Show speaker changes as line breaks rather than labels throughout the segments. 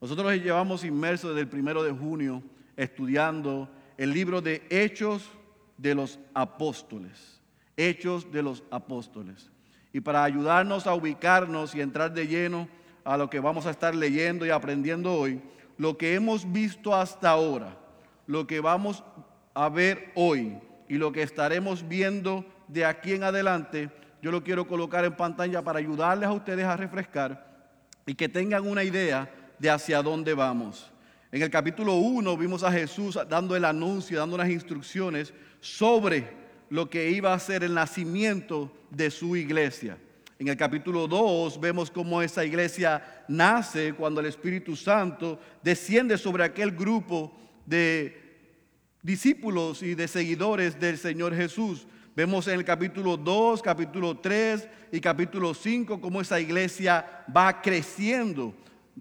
Nosotros llevamos inmersos desde el primero de junio estudiando el libro de Hechos de los Apóstoles. Hechos de los Apóstoles. Y para ayudarnos a ubicarnos y entrar de lleno a lo que vamos a estar leyendo y aprendiendo hoy, lo que hemos visto hasta ahora, lo que vamos a ver hoy y lo que estaremos viendo de aquí en adelante, yo lo quiero colocar en pantalla para ayudarles a ustedes a refrescar y que tengan una idea de hacia dónde vamos. En el capítulo 1 vimos a Jesús dando el anuncio, dando unas instrucciones sobre lo que iba a ser el nacimiento de su iglesia. En el capítulo 2 vemos cómo esa iglesia nace cuando el Espíritu Santo desciende sobre aquel grupo de discípulos y de seguidores del Señor Jesús. Vemos en el capítulo 2, capítulo 3 y capítulo 5 cómo esa iglesia va creciendo.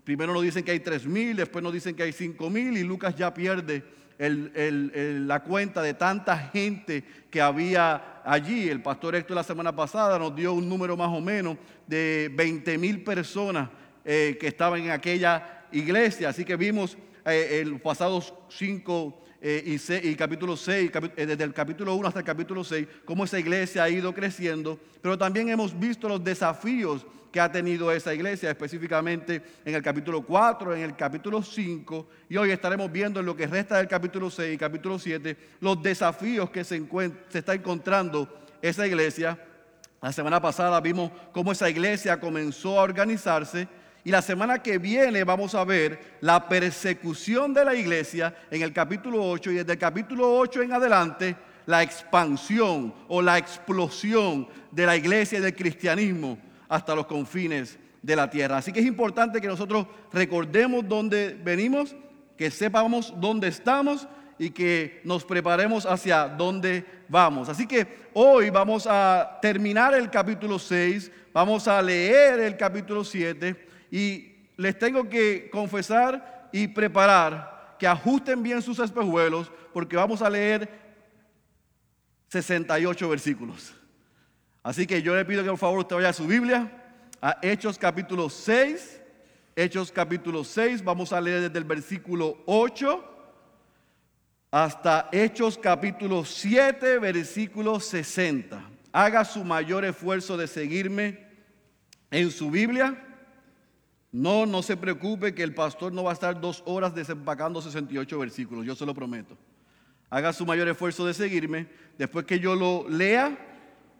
Primero nos dicen que hay tres mil, después nos dicen que hay cinco mil y Lucas ya pierde la cuenta de tanta gente que había allí. El pastor Héctor la semana pasada nos dio un número más o menos de 20 mil personas eh, que estaban en aquella iglesia. Así que vimos eh, el pasados cinco eh, y, capítulo 6, eh, desde el capítulo 1 hasta el capítulo 6, cómo esa iglesia ha ido creciendo, pero también hemos visto los desafíos que ha tenido esa iglesia, específicamente en el capítulo 4, en el capítulo 5, y hoy estaremos viendo en lo que resta del capítulo 6 y capítulo 7 los desafíos que se, se está encontrando esa iglesia. La semana pasada vimos cómo esa iglesia comenzó a organizarse y la semana que viene vamos a ver la persecución de la iglesia en el capítulo 8 y desde el capítulo 8 en adelante la expansión o la explosión de la iglesia y del cristianismo hasta los confines de la tierra. Así que es importante que nosotros recordemos dónde venimos, que sepamos dónde estamos y que nos preparemos hacia dónde vamos. Así que hoy vamos a terminar el capítulo 6, vamos a leer el capítulo 7 y les tengo que confesar y preparar que ajusten bien sus espejuelos porque vamos a leer 68 versículos. Así que yo le pido que por favor usted vaya a su Biblia, a Hechos capítulo 6. Hechos capítulo 6, vamos a leer desde el versículo 8 hasta Hechos capítulo 7, versículo 60. Haga su mayor esfuerzo de seguirme en su Biblia. No, no se preocupe que el pastor no va a estar dos horas desempacando 68 versículos, yo se lo prometo. Haga su mayor esfuerzo de seguirme. Después que yo lo lea,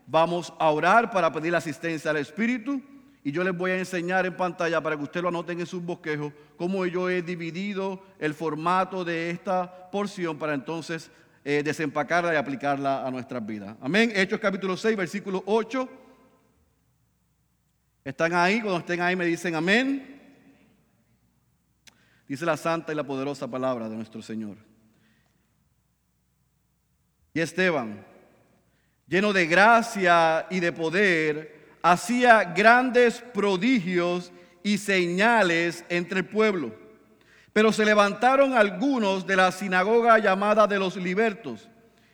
vamos a orar para pedir la asistencia al Espíritu. Y yo les voy a enseñar en pantalla para que usted lo anoten en sus bosquejos cómo yo he dividido el formato de esta porción para entonces eh, desempacarla y aplicarla a nuestras vidas. Amén. Hechos capítulo 6, versículo 8 ¿Están ahí? Cuando estén ahí me dicen amén. Dice la santa y la poderosa palabra de nuestro Señor. Y Esteban, lleno de gracia y de poder, hacía grandes prodigios y señales entre el pueblo. Pero se levantaron algunos de la sinagoga llamada de los libertos,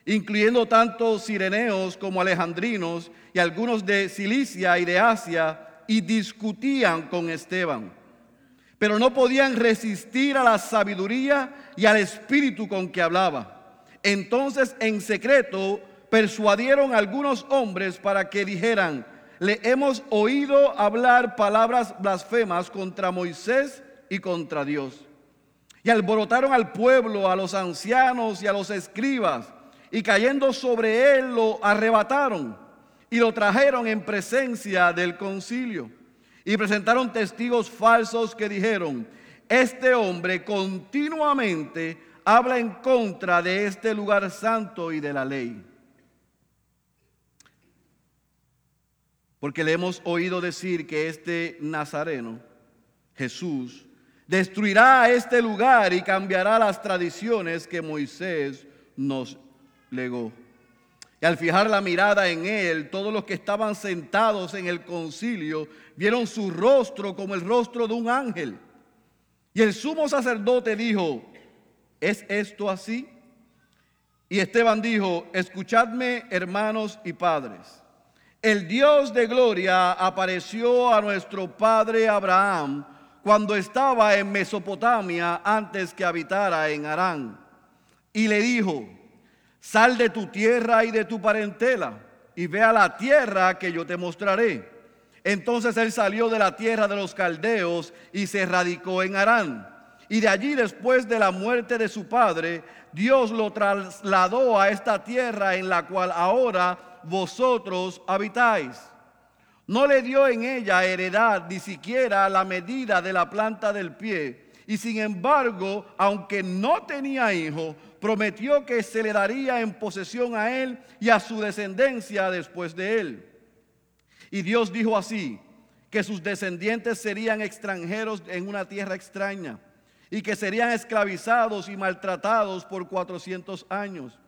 incluyendo tanto sireneos como alejandrinos y algunos de Cilicia y de Asia, y discutían con Esteban, pero no podían resistir a la sabiduría y al espíritu con que hablaba. Entonces en secreto persuadieron algunos hombres para que dijeran, le hemos oído hablar palabras blasfemas contra Moisés y contra Dios. Y alborotaron al pueblo, a los ancianos y a los escribas, y cayendo sobre él lo arrebataron y lo trajeron en presencia del concilio. Y presentaron testigos falsos que dijeron, este hombre continuamente habla en contra de este lugar santo y de la ley. Porque le hemos oído decir que este Nazareno, Jesús, destruirá este lugar y cambiará las tradiciones que Moisés nos legó. Y al fijar la mirada en él, todos los que estaban sentados en el concilio vieron su rostro como el rostro de un ángel. Y el sumo sacerdote dijo, ¿es esto así? Y Esteban dijo, escuchadme hermanos y padres. El Dios de gloria apareció a nuestro padre Abraham cuando estaba en Mesopotamia antes que habitara en Harán. Y le dijo, sal de tu tierra y de tu parentela y ve a la tierra que yo te mostraré. Entonces él salió de la tierra de los caldeos y se radicó en Harán. Y de allí después de la muerte de su padre, Dios lo trasladó a esta tierra en la cual ahora vosotros habitáis. No le dio en ella heredad ni siquiera la medida de la planta del pie. Y sin embargo, aunque no tenía hijo, prometió que se le daría en posesión a él y a su descendencia después de él. Y Dios dijo así, que sus descendientes serían extranjeros en una tierra extraña y que serían esclavizados y maltratados por cuatrocientos años.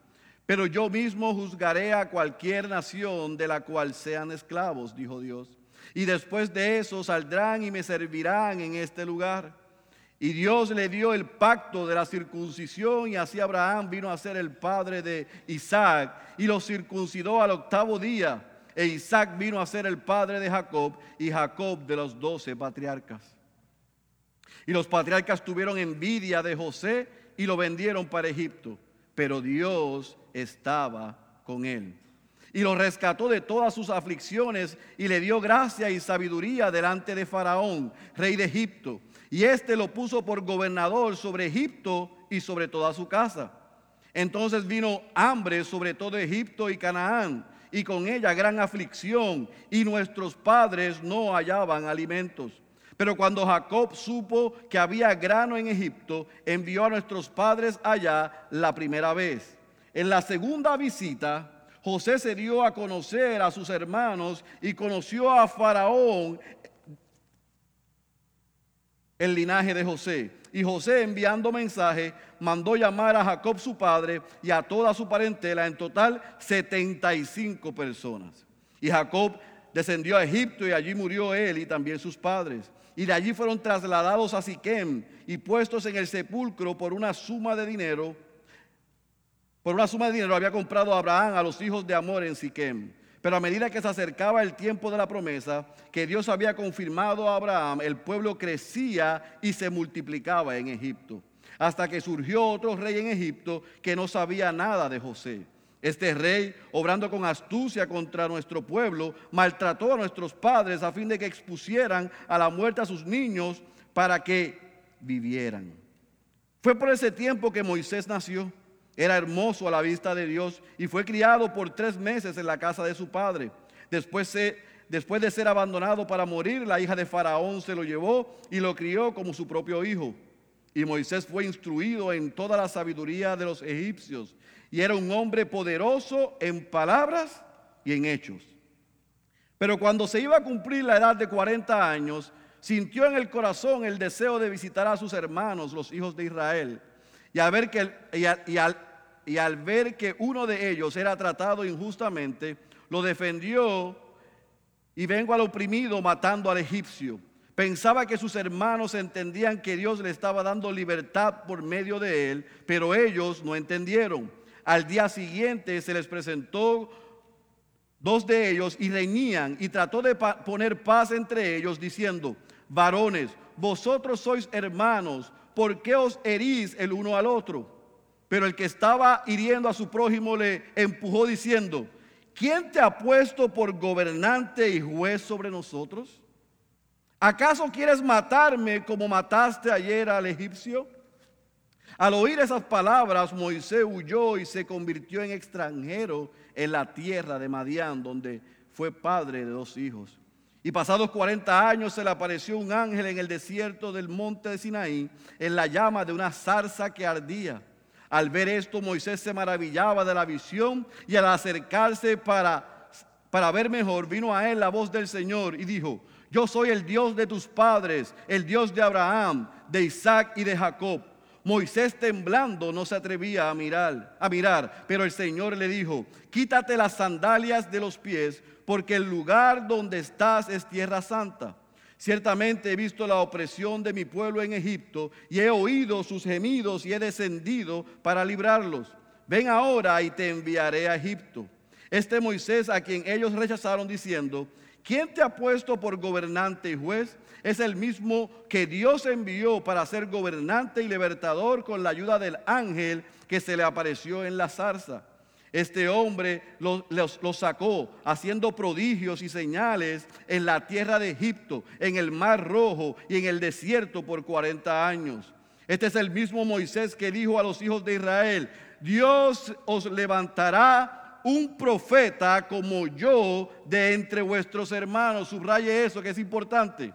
Pero yo mismo juzgaré a cualquier nación de la cual sean esclavos, dijo Dios. Y después de eso saldrán y me servirán en este lugar. Y Dios le dio el pacto de la circuncisión y así Abraham vino a ser el padre de Isaac y lo circuncidó al octavo día. E Isaac vino a ser el padre de Jacob y Jacob de los doce patriarcas. Y los patriarcas tuvieron envidia de José y lo vendieron para Egipto. Pero Dios estaba con él. Y lo rescató de todas sus aflicciones y le dio gracia y sabiduría delante de Faraón, rey de Egipto. Y éste lo puso por gobernador sobre Egipto y sobre toda su casa. Entonces vino hambre sobre todo Egipto y Canaán, y con ella gran aflicción, y nuestros padres no hallaban alimentos. Pero cuando Jacob supo que había grano en Egipto, envió a nuestros padres allá la primera vez. En la segunda visita, José se dio a conocer a sus hermanos y conoció a Faraón el linaje de José. Y José enviando mensaje, mandó llamar a Jacob su padre y a toda su parentela, en total 75 personas. Y Jacob descendió a Egipto y allí murió él y también sus padres. Y de allí fueron trasladados a Siquem y puestos en el sepulcro por una suma de dinero por una suma de dinero había comprado Abraham a los hijos de Amor en Siquem. Pero a medida que se acercaba el tiempo de la promesa que Dios había confirmado a Abraham, el pueblo crecía y se multiplicaba en Egipto. Hasta que surgió otro rey en Egipto que no sabía nada de José. Este rey, obrando con astucia contra nuestro pueblo, maltrató a nuestros padres a fin de que expusieran a la muerte a sus niños para que vivieran. Fue por ese tiempo que Moisés nació era hermoso a la vista de Dios y fue criado por tres meses en la casa de su padre. Después, después de ser abandonado para morir, la hija de Faraón se lo llevó y lo crió como su propio hijo. Y Moisés fue instruido en toda la sabiduría de los egipcios y era un hombre poderoso en palabras y en hechos. Pero cuando se iba a cumplir la edad de 40 años, sintió en el corazón el deseo de visitar a sus hermanos, los hijos de Israel y al ver que, y al, ver que uno de ellos era tratado injustamente, lo defendió y vengo al oprimido matando al egipcio. Pensaba que sus hermanos entendían que Dios le estaba dando libertad por medio de él, pero ellos no entendieron. Al día siguiente se les presentó dos de ellos y reñían y trató de poner paz entre ellos diciendo, varones, vosotros sois hermanos, ¿por qué os herís el uno al otro? Pero el que estaba hiriendo a su prójimo le empujó diciendo, ¿quién te ha puesto por gobernante y juez sobre nosotros? ¿Acaso quieres matarme como mataste ayer al egipcio? Al oír esas palabras, Moisés huyó y se convirtió en extranjero en la tierra de Madián, donde fue padre de dos hijos. Y pasados 40 años se le apareció un ángel en el desierto del monte de Sinaí, en la llama de una zarza que ardía. Al ver esto, Moisés se maravillaba de la visión y al acercarse para, para ver mejor, vino a él la voz del Señor y dijo, yo soy el Dios de tus padres, el Dios de Abraham, de Isaac y de Jacob. Moisés temblando no se atrevía a mirar, a mirar, pero el Señor le dijo, quítate las sandalias de los pies, porque el lugar donde estás es tierra santa. Ciertamente he visto la opresión de mi pueblo en Egipto y he oído sus gemidos y he descendido para librarlos. Ven ahora y te enviaré a Egipto. Este Moisés a quien ellos rechazaron diciendo, ¿quién te ha puesto por gobernante y juez? Es el mismo que Dios envió para ser gobernante y libertador con la ayuda del ángel que se le apareció en la zarza. Este hombre los, sacó haciendo prodigios y señales en la tierra de Egipto, en el mar rojo y en el desierto por 40 años. Este es el mismo Moisés que dijo a los hijos de Israel, Dios os levantará un profeta como yo de entre vuestros hermanos. Subraye eso que es importante.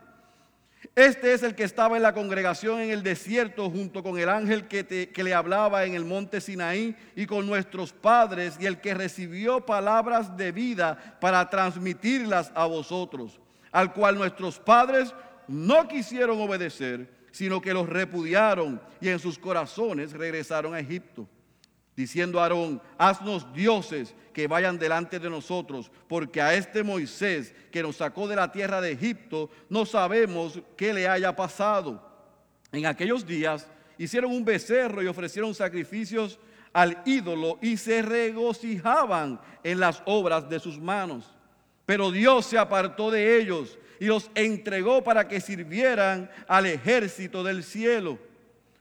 Este es el que estaba en la congregación en el desierto junto con el ángel que, le hablaba en el monte Sinaí y con nuestros padres y el que recibió palabras de vida para transmitirlas a vosotros, al cual nuestros padres no quisieron obedecer, sino que los repudiaron y en sus corazones regresaron a Egipto diciendo a Aarón, haznos dioses que vayan delante de nosotros, porque a este Moisés que nos sacó de la tierra de Egipto, no sabemos qué le haya pasado. En aquellos días hicieron un becerro y ofrecieron sacrificios al ídolo y se regocijaban en las obras de sus manos. Pero Dios se apartó de ellos y los entregó para que sirvieran al ejército del cielo,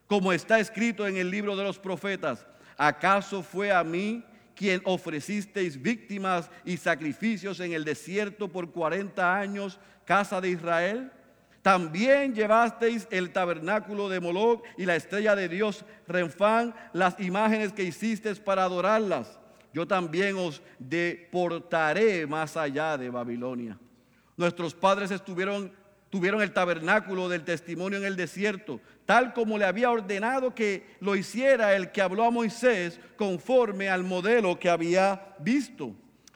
como está escrito en el libro de los profetas ¿acaso fue a mí quien ofrecisteis víctimas y sacrificios en el desierto por 40 años, casa de Israel? También llevasteis el tabernáculo de Moloch y la estrella de Dios Renfán, las imágenes que hicisteis para adorarlas. Yo también os deportaré más allá de Babilonia. Nuestros padres estuvieron tuvieron el tabernáculo del testimonio en el desierto, tal como le había ordenado que lo hiciera el que habló a Moisés conforme al modelo que había visto.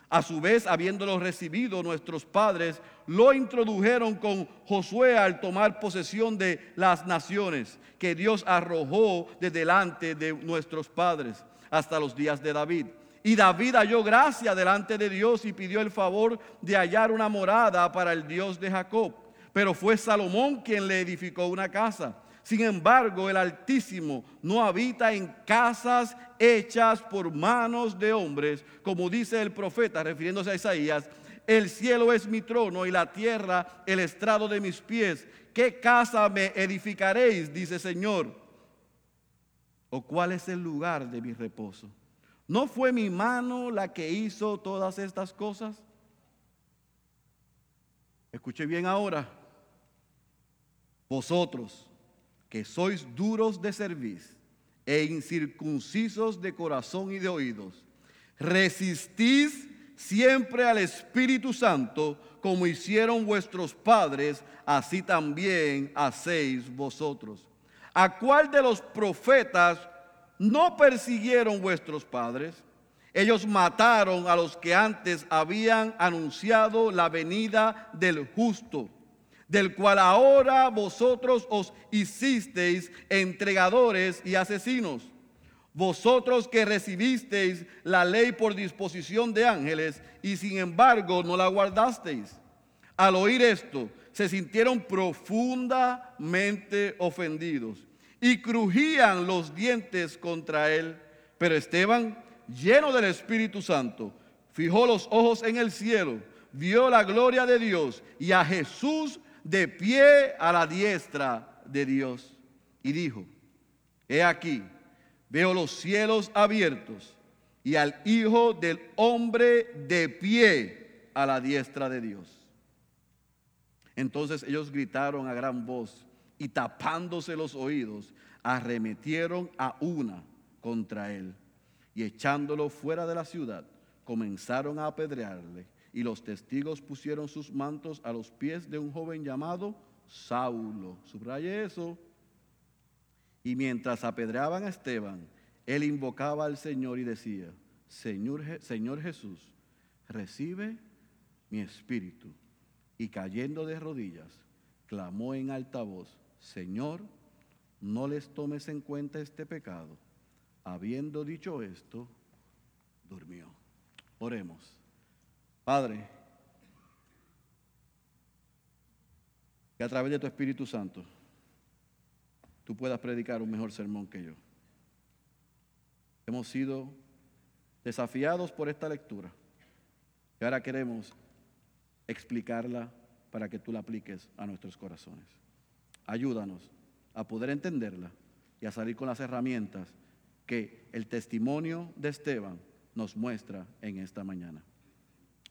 A su vez, habiéndolo recibido nuestros padres, lo introdujeron con Josué al tomar posesión de las naciones que Dios arrojó de delante de nuestros padres hasta los días de David. Y David halló gracia delante de Dios y pidió el favor de hallar una morada para el Dios de Jacob pero fue Salomón quien le edificó una casa. Sin embargo, el Altísimo no habita en casas hechas por manos de hombres, como dice el profeta, refiriéndose a Isaías, el cielo es mi trono y la tierra el estrado de mis pies. ¿Qué casa me edificaréis? dice Señor. ¿O cuál es el lugar de mi reposo? ¿No fue mi mano la que hizo todas estas cosas? Escuche bien ahora. Vosotros que sois duros de servicio e incircuncisos de corazón y de oídos, resistís siempre al Espíritu Santo como hicieron vuestros padres, así también hacéis vosotros. ¿A cuál de los profetas no persiguieron vuestros padres? Ellos mataron a los que antes habían anunciado la venida del justo del cual ahora vosotros os hicisteis entregadores y asesinos. Vosotros que recibisteis la ley por disposición de ángeles y sin embargo no la guardasteis. Al oír esto, se sintieron profundamente ofendidos y crujían los dientes contra él. Pero Esteban, lleno del Espíritu Santo, fijó los ojos en el cielo, vio la gloria de Dios y a Jesús de pie a la diestra de Dios. Y dijo, he aquí, veo los cielos abiertos y al Hijo del Hombre de pie a la diestra de Dios. Entonces ellos gritaron a gran voz y tapándose los oídos, arremetieron a una contra él. Y echándolo fuera de la ciudad, comenzaron a apedrearle y los testigos pusieron sus mantos a los pies de un joven llamado Saulo. Subraye eso. Y mientras apedreaban a Esteban, él invocaba al Señor y decía, Señor, Señor Jesús, recibe mi espíritu. Y cayendo de rodillas, clamó en alta voz, Señor, no les tomes en cuenta este pecado. Habiendo dicho esto, durmió. Oremos. Padre, que a través de tu Espíritu Santo tú puedas predicar un mejor sermón que yo. Hemos sido desafiados por esta lectura y ahora queremos explicarla para que tú la apliques a nuestros corazones. Ayúdanos a poder entenderla y a salir con las herramientas que el testimonio de Esteban nos muestra en esta mañana.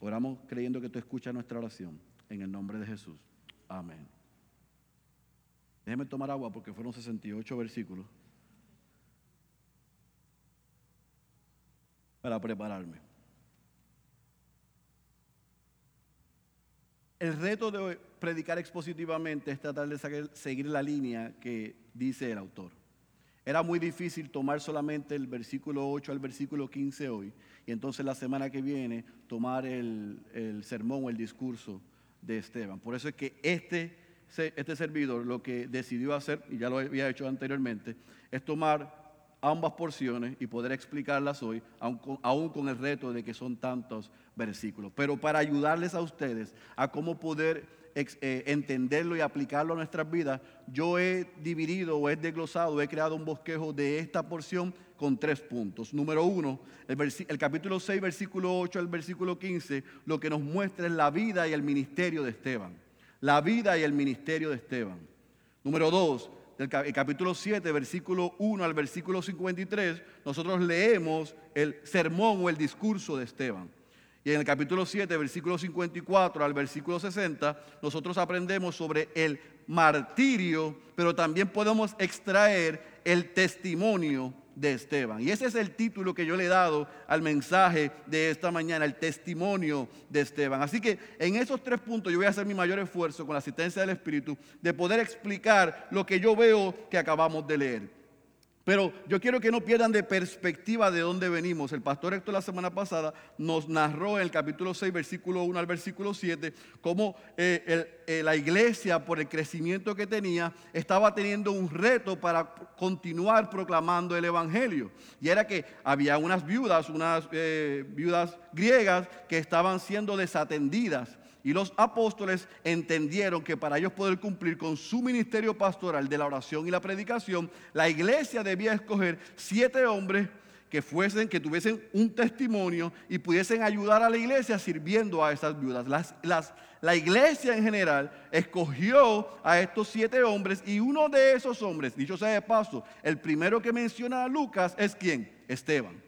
Oramos creyendo que tú escuchas nuestra oración. En el nombre de Jesús. Amén. Déjeme tomar agua porque fueron 68 versículos para prepararme. El reto de predicar expositivamente es tratar de seguir la línea que dice el autor. Era muy difícil tomar solamente el versículo 8 al versículo 15 hoy y entonces la semana que viene tomar el, sermón o el discurso de Esteban. Por eso es que este, este servidor lo que decidió hacer, y ya lo había hecho anteriormente, es tomar ambas porciones y poder explicarlas hoy, aún con, el reto de que son tantos versículos. Pero para ayudarles a ustedes a cómo poder entenderlo y aplicarlo a nuestras vidas, yo he dividido o he desglosado, he creado un bosquejo de esta porción con tres puntos. Número uno, el, el, capítulo 6, versículo 8 al versículo 15, lo que nos muestra es la vida y el ministerio de Esteban. La vida y el ministerio de Esteban. Número dos, del capítulo 7, versículo 1 al versículo 53, nosotros leemos el sermón o el discurso de Esteban. Y en el capítulo 7, versículo 54 al versículo 60, nosotros aprendemos sobre el martirio, pero también podemos extraer el testimonio de Esteban. Y ese es el título que yo le he dado al mensaje de esta mañana, el testimonio de Esteban. Así que en esos tres puntos yo voy a hacer mi mayor esfuerzo con la asistencia del Espíritu de poder explicar lo que yo veo que acabamos de leer. Pero yo quiero que no pierdan de perspectiva de dónde venimos. El pastor Héctor la semana pasada nos narró en el capítulo 6, versículo 1 al versículo 7, cómo eh, eh, la iglesia, por el crecimiento que tenía, estaba teniendo un reto para continuar proclamando el Evangelio. Y era que había unas viudas, unas eh, viudas griegas que estaban siendo desatendidas. Y los apóstoles entendieron que para ellos poder cumplir con su ministerio pastoral de la oración y la predicación, la iglesia debía escoger siete hombres que fuesen, que tuviesen un testimonio y pudiesen ayudar a la iglesia sirviendo a esas viudas. la iglesia en general escogió a estos siete hombres y uno de esos hombres, dicho sea de paso, el primero que menciona a Lucas es quién? Esteban.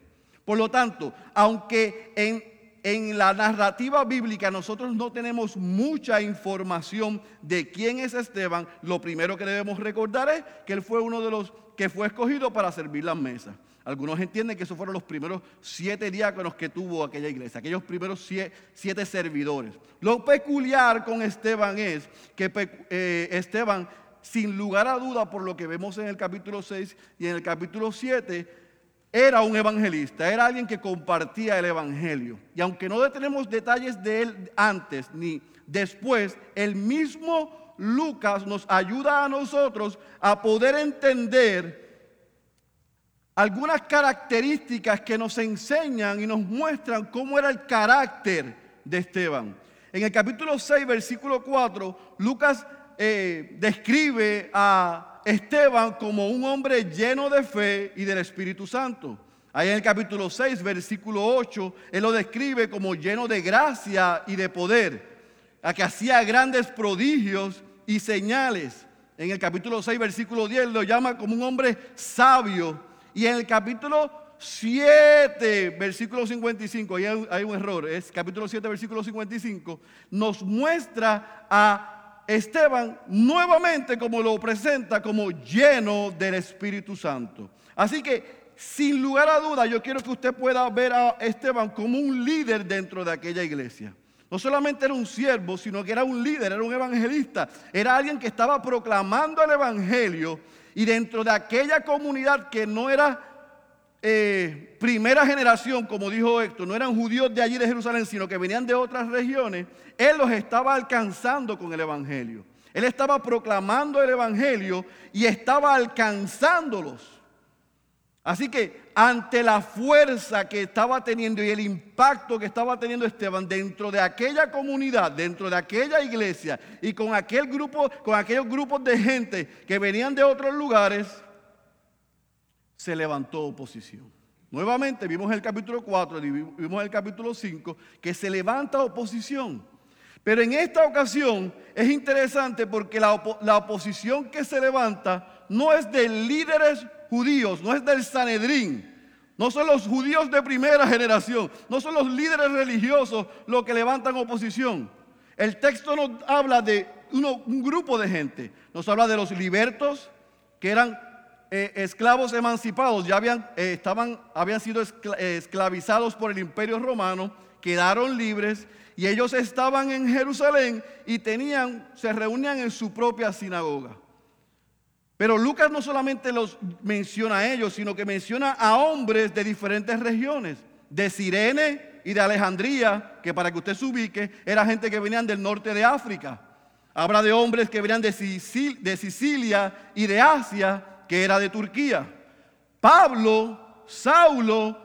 Por lo tanto, aunque en en la narrativa bíblica nosotros no tenemos mucha información de quién es Esteban, lo primero que debemos recordar es que él fue uno de los que fue escogido para servir las mesas. Algunos entienden que esos fueron los primeros siete diáconos que tuvo aquella iglesia, aquellos primeros siete, servidores. Lo peculiar con Esteban es que eh, Esteban, sin lugar a duda, por lo que vemos en el capítulo 6 y en el capítulo 7, era un evangelista, era alguien que compartía el evangelio. Y aunque no tenemos detalles de él antes ni después, el mismo Lucas nos ayuda a nosotros a poder entender algunas características que nos enseñan y nos muestran cómo era el carácter de Esteban. En el capítulo 6, versículo 4, Lucas eh, describe a Esteban como un hombre lleno de fe y del Espíritu Santo. Ahí en el capítulo 6, versículo 8, él lo describe como lleno de gracia y de poder, a que hacía grandes prodigios y señales. En el capítulo 6, versículo 10, lo llama como un hombre sabio. Y en el capítulo 7, versículo 55, ahí hay un error, es capítulo 7, versículo 55, nos muestra a Esteban nuevamente como lo presenta como lleno del Espíritu Santo. Así que sin lugar a duda yo quiero que usted pueda ver a Esteban como un líder dentro de aquella iglesia. No solamente era un siervo, sino que era un líder, era un evangelista. Era alguien que estaba proclamando el evangelio y dentro de aquella comunidad que no era eh, primera generación, como dijo Héctor, no eran judíos de allí de Jerusalén, sino que venían de otras regiones, Él los estaba alcanzando con el Evangelio. Él estaba proclamando el Evangelio y estaba alcanzándolos. Así que ante la fuerza que estaba teniendo y el impacto que estaba teniendo Esteban dentro de aquella comunidad, dentro de aquella iglesia y con aquel grupo, con aquellos grupos de gente que venían de otros lugares, se levantó oposición. Nuevamente vimos en el capítulo 4 y vimos en el capítulo 5 que se levanta oposición. Pero en esta ocasión es interesante porque la, oposición que se levanta no es de líderes judíos, no es del Sanedrín, no son los judíos de primera generación, no son los líderes religiosos los que levantan oposición. El texto nos habla de un grupo de gente, nos habla de los libertos, que eran eh, esclavos emancipados, ya habían, eh, estaban, habían sido eh, esclavizados por el imperio romano, quedaron libres y ellos estaban en Jerusalén y tenían, se reunían en su propia sinagoga. Pero Lucas no solamente los menciona a ellos, sino que menciona a hombres de diferentes regiones, de Sirene y de Alejandría, que para que usted se ubique, era gente que venían del norte de África. Habla de hombres que venían de, Sicilia y de Asia, que era de Turquía. Pablo, Saulo,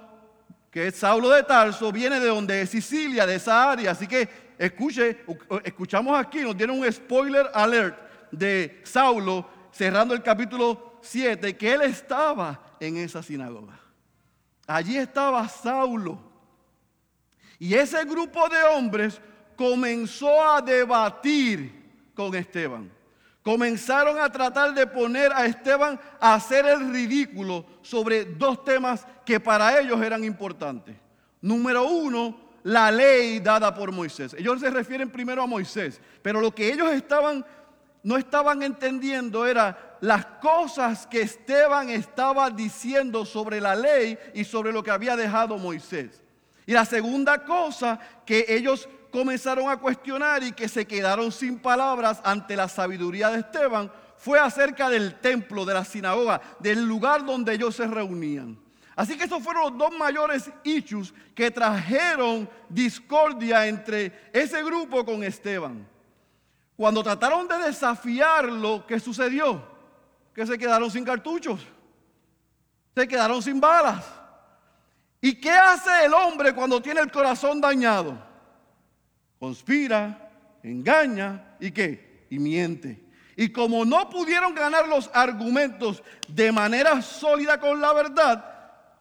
que es Saulo de Tarso, viene de donde es Sicilia, de esa área. Así que escuche, escuchamos aquí, nos dieron un spoiler alert de Saulo cerrando el capítulo 7, que él estaba en esa sinagoga. Allí estaba Saulo. Y ese grupo de hombres comenzó a debatir con Esteban. Comenzaron a tratar de poner a Esteban a hacer el ridículo sobre dos temas que para ellos eran importantes. Número uno, la ley dada por Moisés. Ellos se refieren primero a Moisés, pero lo que ellos estaban no estaban entendiendo era las cosas que Esteban estaba diciendo sobre la ley y sobre lo que había dejado Moisés. Y la segunda cosa que ellos comenzaron a cuestionar y que se quedaron sin palabras ante la sabiduría de Esteban fue acerca del templo, de la sinagoga, del lugar donde ellos se reunían. Así que estos fueron los dos mayores hechos que trajeron discordia entre ese grupo con Esteban. Cuando trataron de desafiarlo, ¿qué sucedió? Que se quedaron sin cartuchos, se quedaron sin balas. ¿Y qué hace el hombre cuando tiene el corazón dañado? Conspira, engaña y qué? Y miente. Y como no pudieron ganar los argumentos de manera sólida con la verdad,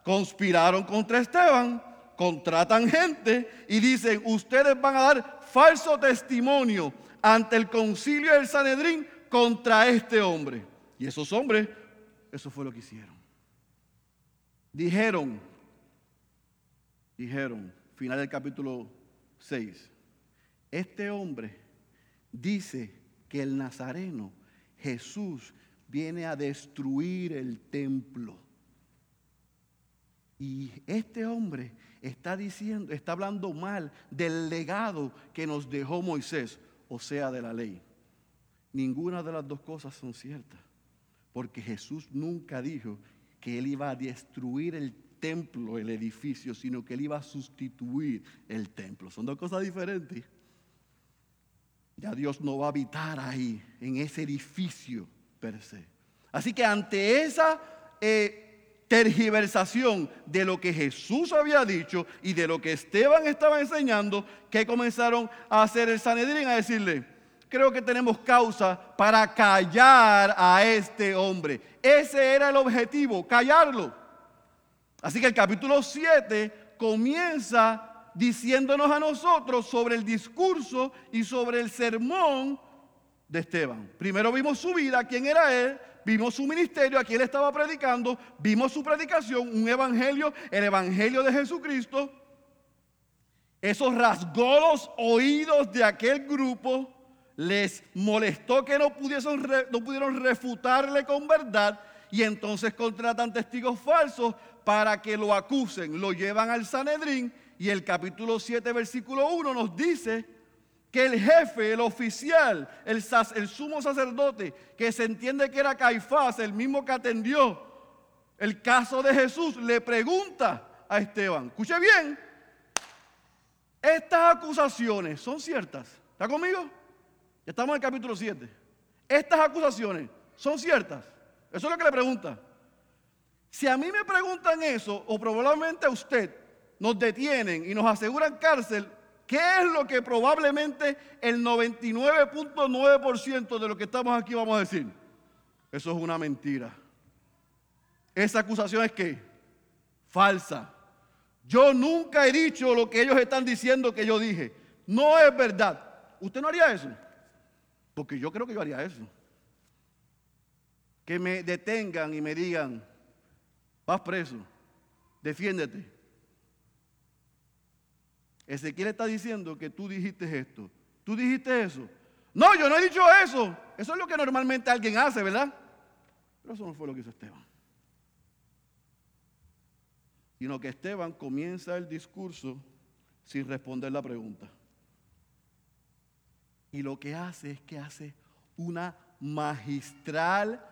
conspiraron contra Esteban, contratan gente y dicen, ustedes van a dar falso testimonio ante el concilio del Sanedrín contra este hombre. Y esos hombres, eso fue lo que hicieron. Dijeron, dijeron, final del capítulo 6, este hombre dice que el Nazareno, Jesús, viene a destruir el templo. Y este hombre está diciendo, está hablando mal del legado que nos dejó Moisés o sea de la ley. Ninguna de las dos cosas son ciertas, porque Jesús nunca dijo que él iba a destruir el templo, el edificio, sino que él iba a sustituir el templo. Son dos cosas diferentes. Ya Dios no va a habitar ahí, en ese edificio per se. Así que ante esa eh, tergiversación de lo que Jesús había dicho y de lo que Esteban estaba enseñando, que comenzaron a hacer el Sanedrín a decirle, creo que tenemos causa para callar a este hombre. Ese era el objetivo, callarlo. Así que el capítulo 7 comienza diciéndonos a nosotros sobre el discurso y sobre el sermón de Esteban. Primero vimos su vida, quién era él, vimos su ministerio, a quién estaba predicando, vimos su predicación, un evangelio, el evangelio de Jesucristo. Eso rasgó los oídos de aquel grupo, les molestó que no, pudiesen, no pudieron refutarle con verdad y entonces contratan testigos falsos para que lo acusen, lo llevan al Sanedrín y el capítulo 7, versículo 1 nos dice que el jefe, el oficial, el, sumo sacerdote, que se entiende que era Caifás, el mismo que atendió el caso de Jesús, le pregunta a Esteban, escuche bien, estas acusaciones son ciertas. ¿Está conmigo? Ya estamos en el capítulo 7. Estas acusaciones son ciertas. Eso es lo que le pregunta. Si a mí me preguntan eso, o probablemente a usted, nos detienen y nos aseguran cárcel, ¿qué es lo que probablemente el 99.9% de lo que estamos aquí vamos a decir? Eso es una mentira. Esa acusación es que falsa. Yo nunca he dicho lo que ellos están diciendo que yo dije. No es verdad. ¿Usted no haría eso? Porque yo creo que yo haría eso. Que me detengan y me digan, vas preso, defiéndete. Ezequiel está diciendo que tú dijiste esto. ¿Tú dijiste eso? No, yo no he dicho eso. Eso es lo que normalmente alguien hace, ¿verdad? Pero eso no fue lo que hizo Esteban. Sino que Esteban comienza el discurso sin responder la pregunta. Y lo que hace es que hace una magistral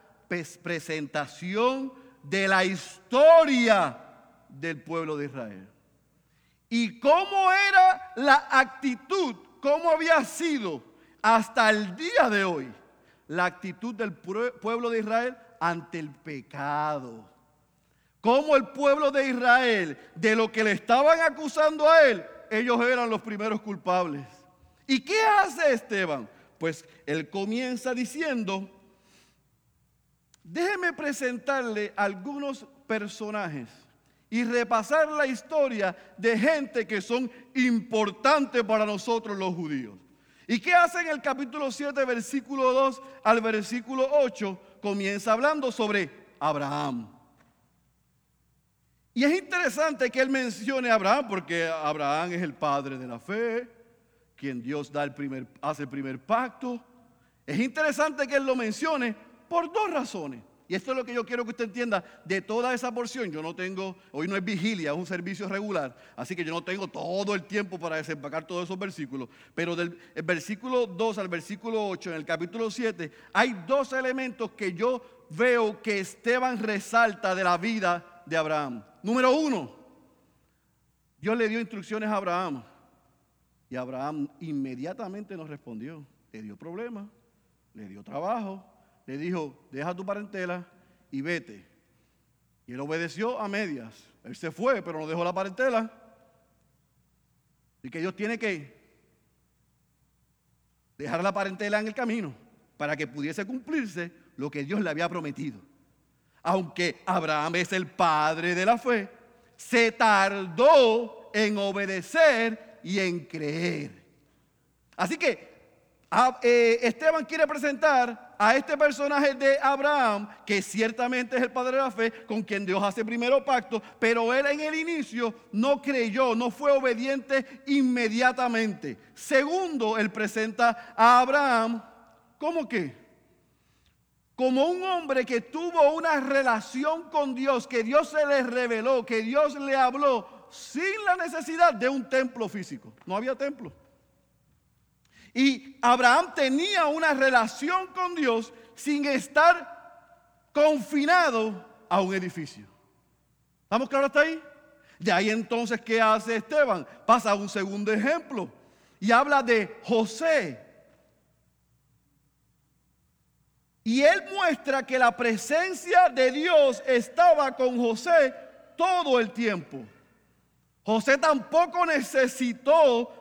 presentación de la historia del pueblo de Israel. Y cómo era la actitud, cómo había sido hasta el día de hoy la actitud del pueblo de Israel ante el pecado. Cómo el pueblo de Israel, de lo que le estaban acusando a él, ellos eran los primeros culpables. ¿Y qué hace Esteban? Pues él comienza diciendo, déjeme presentarle algunos personajes y repasar la historia de gente que son importantes para nosotros los judíos. ¿Y qué hace en el capítulo 7, versículo 2 al versículo 8? Comienza hablando sobre Abraham. Y es interesante que él mencione a Abraham porque Abraham es el padre de la fe, quien Dios da el primer, hace el primer pacto. Es interesante que él lo mencione por dos razones. Y esto es lo que yo quiero que usted entienda de toda esa porción. Yo no tengo, hoy no es vigilia, es un servicio regular, así que yo no tengo todo el tiempo para desempacar todos esos versículos. Pero del versículo 2 al versículo 8, en el capítulo 7, hay dos elementos que yo veo que Esteban resalta de la vida de Abraham. Número uno, Dios le dio instrucciones a Abraham. Y Abraham inmediatamente nos respondió. Le dio problemas, le dio trabajo, le dijo, deja tu parentela y vete. Y él obedeció a medias. Él se fue, pero no dejó la parentela. Y que Dios tiene que dejar la parentela en el camino para que pudiese cumplirse lo que Dios le había prometido. Aunque Abraham es el padre de la fe, se tardó en obedecer y en creer. Así que ah, eh, Esteban quiere presentar a este personaje de Abraham, que ciertamente es el padre de la fe, con quien Dios hace primero pacto, pero él en el inicio no creyó, no fue obediente inmediatamente. Segundo, él presenta a Abraham, ¿cómo que? Como un hombre que tuvo una relación con Dios, que Dios se le reveló, que Dios le habló, sin la necesidad de un templo físico. No había templo. Y Abraham tenía una relación con Dios sin estar confinado a un edificio. ¿Estamos claros hasta ahí? De ahí entonces, ¿qué hace Esteban? Pasa a un segundo ejemplo y habla de José. Y él muestra que la presencia de Dios estaba con José todo el tiempo. José tampoco necesitó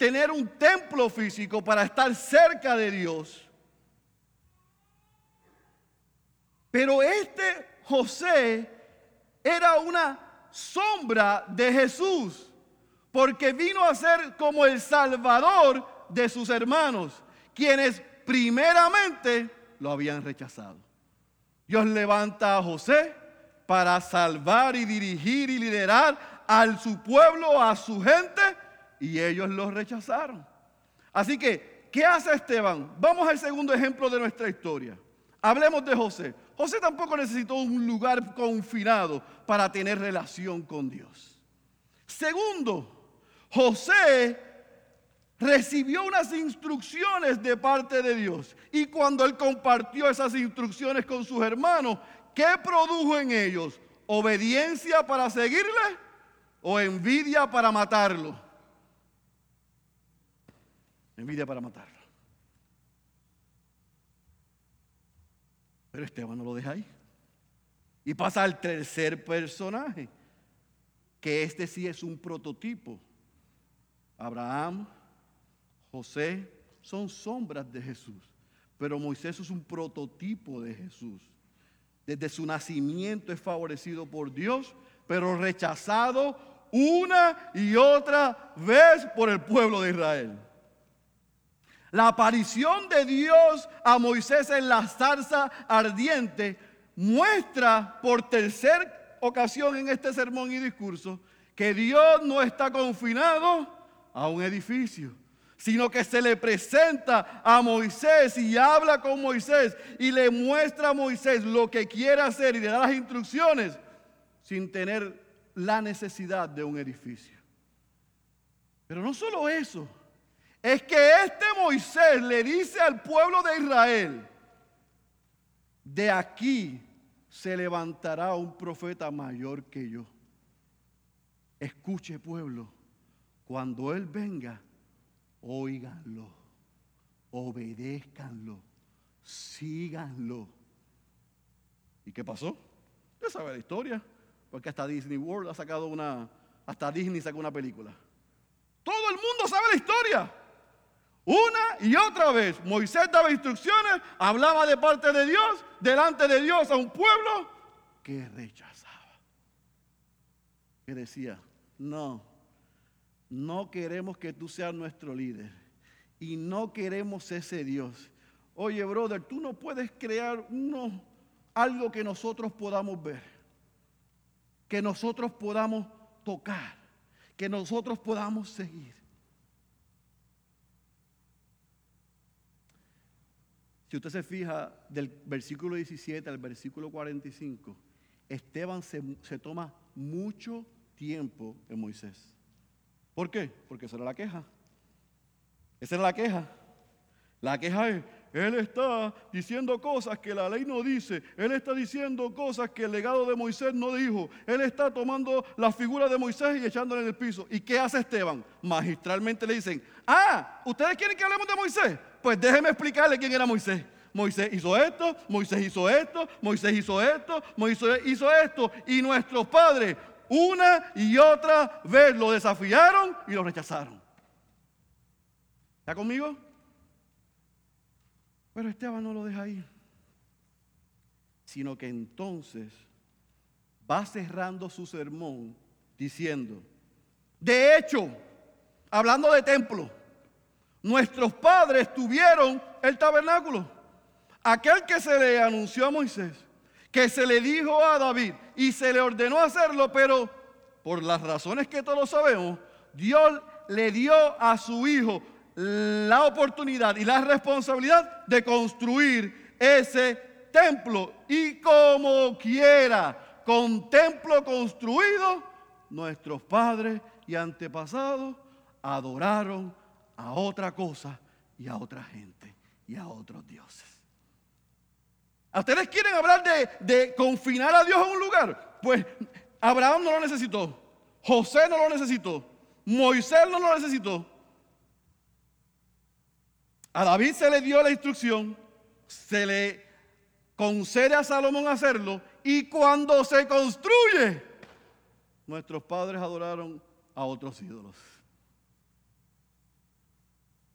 tener un templo físico para estar cerca de Dios. Pero este José era una sombra de Jesús, porque vino a ser como el salvador de sus hermanos, quienes primeramente lo habían rechazado. Dios levanta a José para salvar y dirigir y liderar a su pueblo, a su gente, y ellos los rechazaron. Así que, ¿qué hace Esteban? Vamos al segundo ejemplo de nuestra historia. Hablemos de José. José tampoco necesitó un lugar confinado para tener relación con Dios. Segundo, José recibió unas instrucciones de parte de Dios. Y cuando él compartió esas instrucciones con sus hermanos, ¿qué produjo en ellos? ¿Obediencia para seguirle o envidia para matarlo? Envidia para matarlo. Pero Esteban no lo deja ahí. Y pasa al tercer personaje, que este sí es un prototipo. Abraham, José, son sombras de Jesús. Pero Moisés es un prototipo de Jesús. Desde su nacimiento es favorecido por Dios, pero rechazado una y otra vez por el pueblo de Israel. La aparición de Dios a Moisés en la zarza ardiente muestra por tercera ocasión en este sermón y discurso que Dios no está confinado a un edificio, sino que se le presenta a Moisés y habla con Moisés y le muestra a Moisés lo que quiere hacer y le da las instrucciones sin tener la necesidad de un edificio. Pero no solo eso, es que este Moisés le dice al pueblo de Israel, de aquí se levantará un profeta mayor que yo. Escuche pueblo, cuando Él venga, óiganlo, obedézcanlo, síganlo. ¿Y qué pasó? Usted sabe la historia, porque hasta Disney World ha sacado una, hasta Disney sacó una película. Todo el mundo sabe la historia. Una y otra vez Moisés daba instrucciones, hablaba de parte de Dios, delante de Dios a un pueblo que rechazaba. Que decía, no, no queremos que tú seas nuestro líder y no queremos ese Dios. Oye, brother, tú no puedes crear uno, algo que nosotros podamos ver, que nosotros podamos tocar, que nosotros podamos seguir. Si usted se fija del versículo 17 al versículo 45, Esteban se, toma mucho tiempo en Moisés. ¿Por qué? Porque esa era la queja. Esa era la queja. La queja es, él está diciendo cosas que la ley no dice. Él está diciendo cosas que el legado de Moisés no dijo. Él está tomando la figura de Moisés y echándola en el piso. ¿Y qué hace Esteban? Magistralmente le dicen, ah, ¿ustedes quieren que hablemos de Moisés? Pues déjeme explicarle quién era Moisés. Moisés hizo esto, Moisés hizo esto, Moisés hizo esto, Moisés hizo esto. Y nuestros padres una y otra vez lo desafiaron y lo rechazaron. ¿Está conmigo? Pero Esteban no lo deja ahí. Sino que entonces va cerrando su sermón diciendo, de hecho, hablando de templo, Nuestros padres tuvieron el tabernáculo. Aquel que se le anunció a Moisés, que se le dijo a David y se le ordenó hacerlo, pero por las razones que todos sabemos, Dios le dio a su hijo la oportunidad y la responsabilidad de construir ese templo. Y como quiera, con templo construido, nuestros padres y antepasados adoraron a otra cosa y a otra gente y a otros dioses. ¿A ustedes quieren hablar de, de confinar a Dios en un lugar? Pues Abraham no lo necesitó, José no lo necesitó, Moisés no lo necesitó. A David se le dio la instrucción, se le concede a Salomón hacerlo y cuando se construye, nuestros padres adoraron a otros ídolos.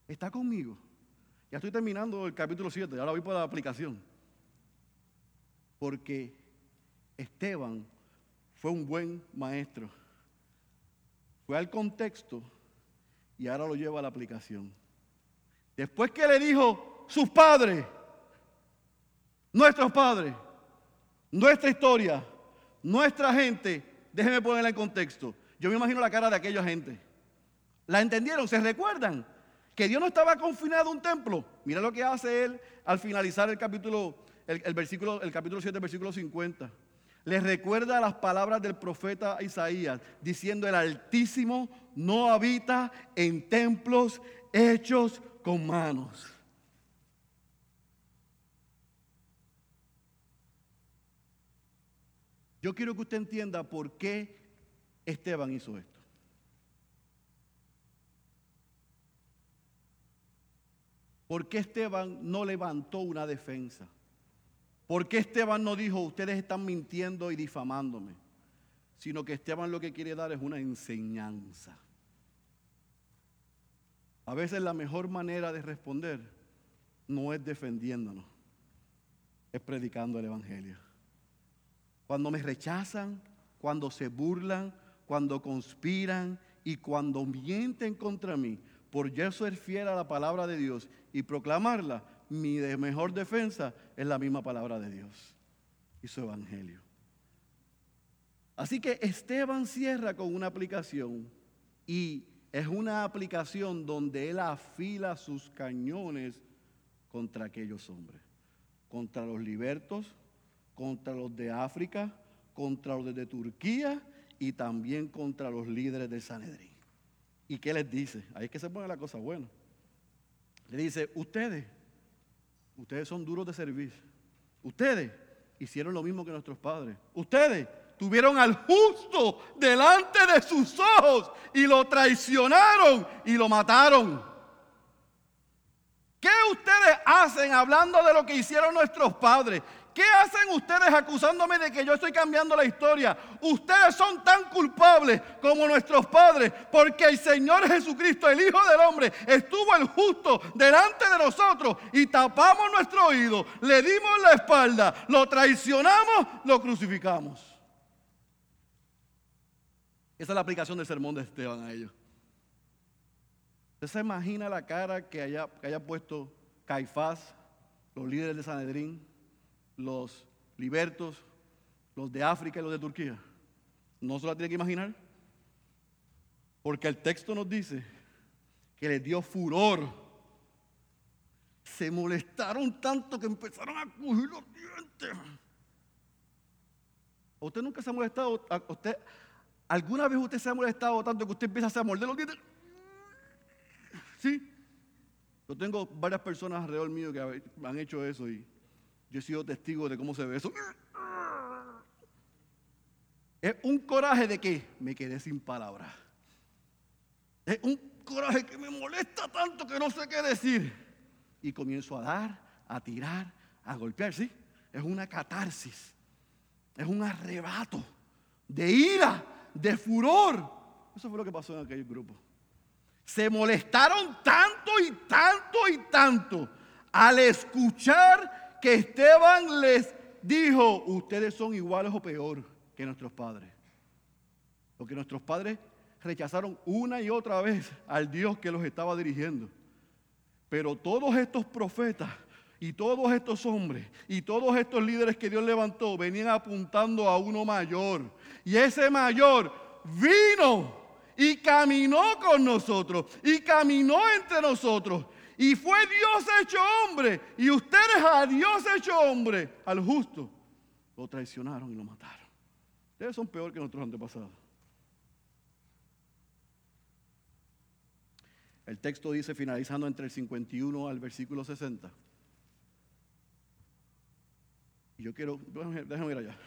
¿Está conmigo? Ya estoy terminando el capítulo 7, ahora voy por la aplicación. Porque Esteban fue un buen maestro. Fue al contexto y ahora lo lleva a la aplicación. Después que le dijo sus padres, nuestros padres, nuestra historia, nuestra gente, déjenme ponerla en contexto. Yo me imagino la cara de aquella gente. ¿La entendieron? ¿Se recuerdan? Que Dios no estaba confinado a un templo. Mira lo que hace él al finalizar el capítulo, el, versículo, el capítulo 7, versículo 50. Les recuerda las palabras del profeta Isaías, diciendo, el Altísimo no habita en templos hechos con manos. Yo quiero que usted entienda por qué Esteban hizo esto. ¿Por qué Esteban no levantó una defensa? ¿Por qué Esteban no dijo, ustedes están mintiendo y difamándome? Sino que Esteban lo que quiere dar es una enseñanza. A veces la mejor manera de responder no es defendiéndonos, es predicando el Evangelio. Cuando me rechazan, cuando se burlan, cuando conspiran y cuando mienten contra mí, por yo ser fiel a la palabra de Dios y proclamarla, mi mejor defensa es la misma palabra de Dios y su evangelio. Así que Esteban cierra con una aplicación y es una aplicación donde él afila sus cañones contra aquellos hombres, contra los libertos, contra los de África, contra los de Turquía y también contra los líderes del Sanedrín. ¿Y qué les dice? Ahí es que se pone la cosa buena. Le dice, ustedes, ustedes son duros de servir. Ustedes hicieron lo mismo que nuestros padres. Ustedes tuvieron al justo delante de sus ojos y lo traicionaron y lo mataron. ¿Qué ustedes hacen hablando de lo que hicieron nuestros padres? ¿Qué hacen ustedes acusándome de que yo estoy cambiando la historia? Ustedes son tan culpables como nuestros padres, porque el Señor Jesucristo, el Hijo del Hombre, estuvo el justo delante de nosotros y tapamos nuestro oído, le dimos la espalda, lo traicionamos, lo crucificamos. Esa es la aplicación del sermón de Esteban a ellos. ¿Usted se imagina la cara que haya, que haya puesto Caifás, los líderes de Sanedrín? Los libertos, los de África y los de Turquía. ¿No se la tiene que imaginar? Porque el texto nos dice que les dio furor. Se molestaron tanto que empezaron a coger los dientes. ¿Usted nunca se ha molestado? usted, ¿Alguna vez usted se ha molestado tanto que usted empieza a morder los dientes? ¿Sí? Yo tengo varias personas alrededor mío que han hecho eso y yo he sido testigo de cómo se ve eso. Es un coraje de que me quedé sin palabras. Es un coraje que me molesta tanto que no sé qué decir. Y comienzo a dar, a tirar, a golpear, ¿sí? Es una catarsis. Es un arrebato de ira, de furor. Eso fue lo que pasó en aquel grupo. Se molestaron tanto y tanto y tanto al escuchar que Esteban les dijo, ustedes son iguales o peor que nuestros padres. Porque nuestros padres rechazaron una y otra vez al Dios que los estaba dirigiendo. Pero todos estos profetas y todos estos hombres y todos estos líderes que Dios levantó venían apuntando a uno mayor. Y ese mayor vino y caminó con nosotros y caminó entre nosotros y fue Dios hecho hombre. Y ustedes a Dios hecho hombre, al justo, lo traicionaron y lo mataron. Ustedes son peor que nuestros antepasados. El texto dice, finalizando entre el 51 al versículo 60. Y yo quiero, déjame ir allá.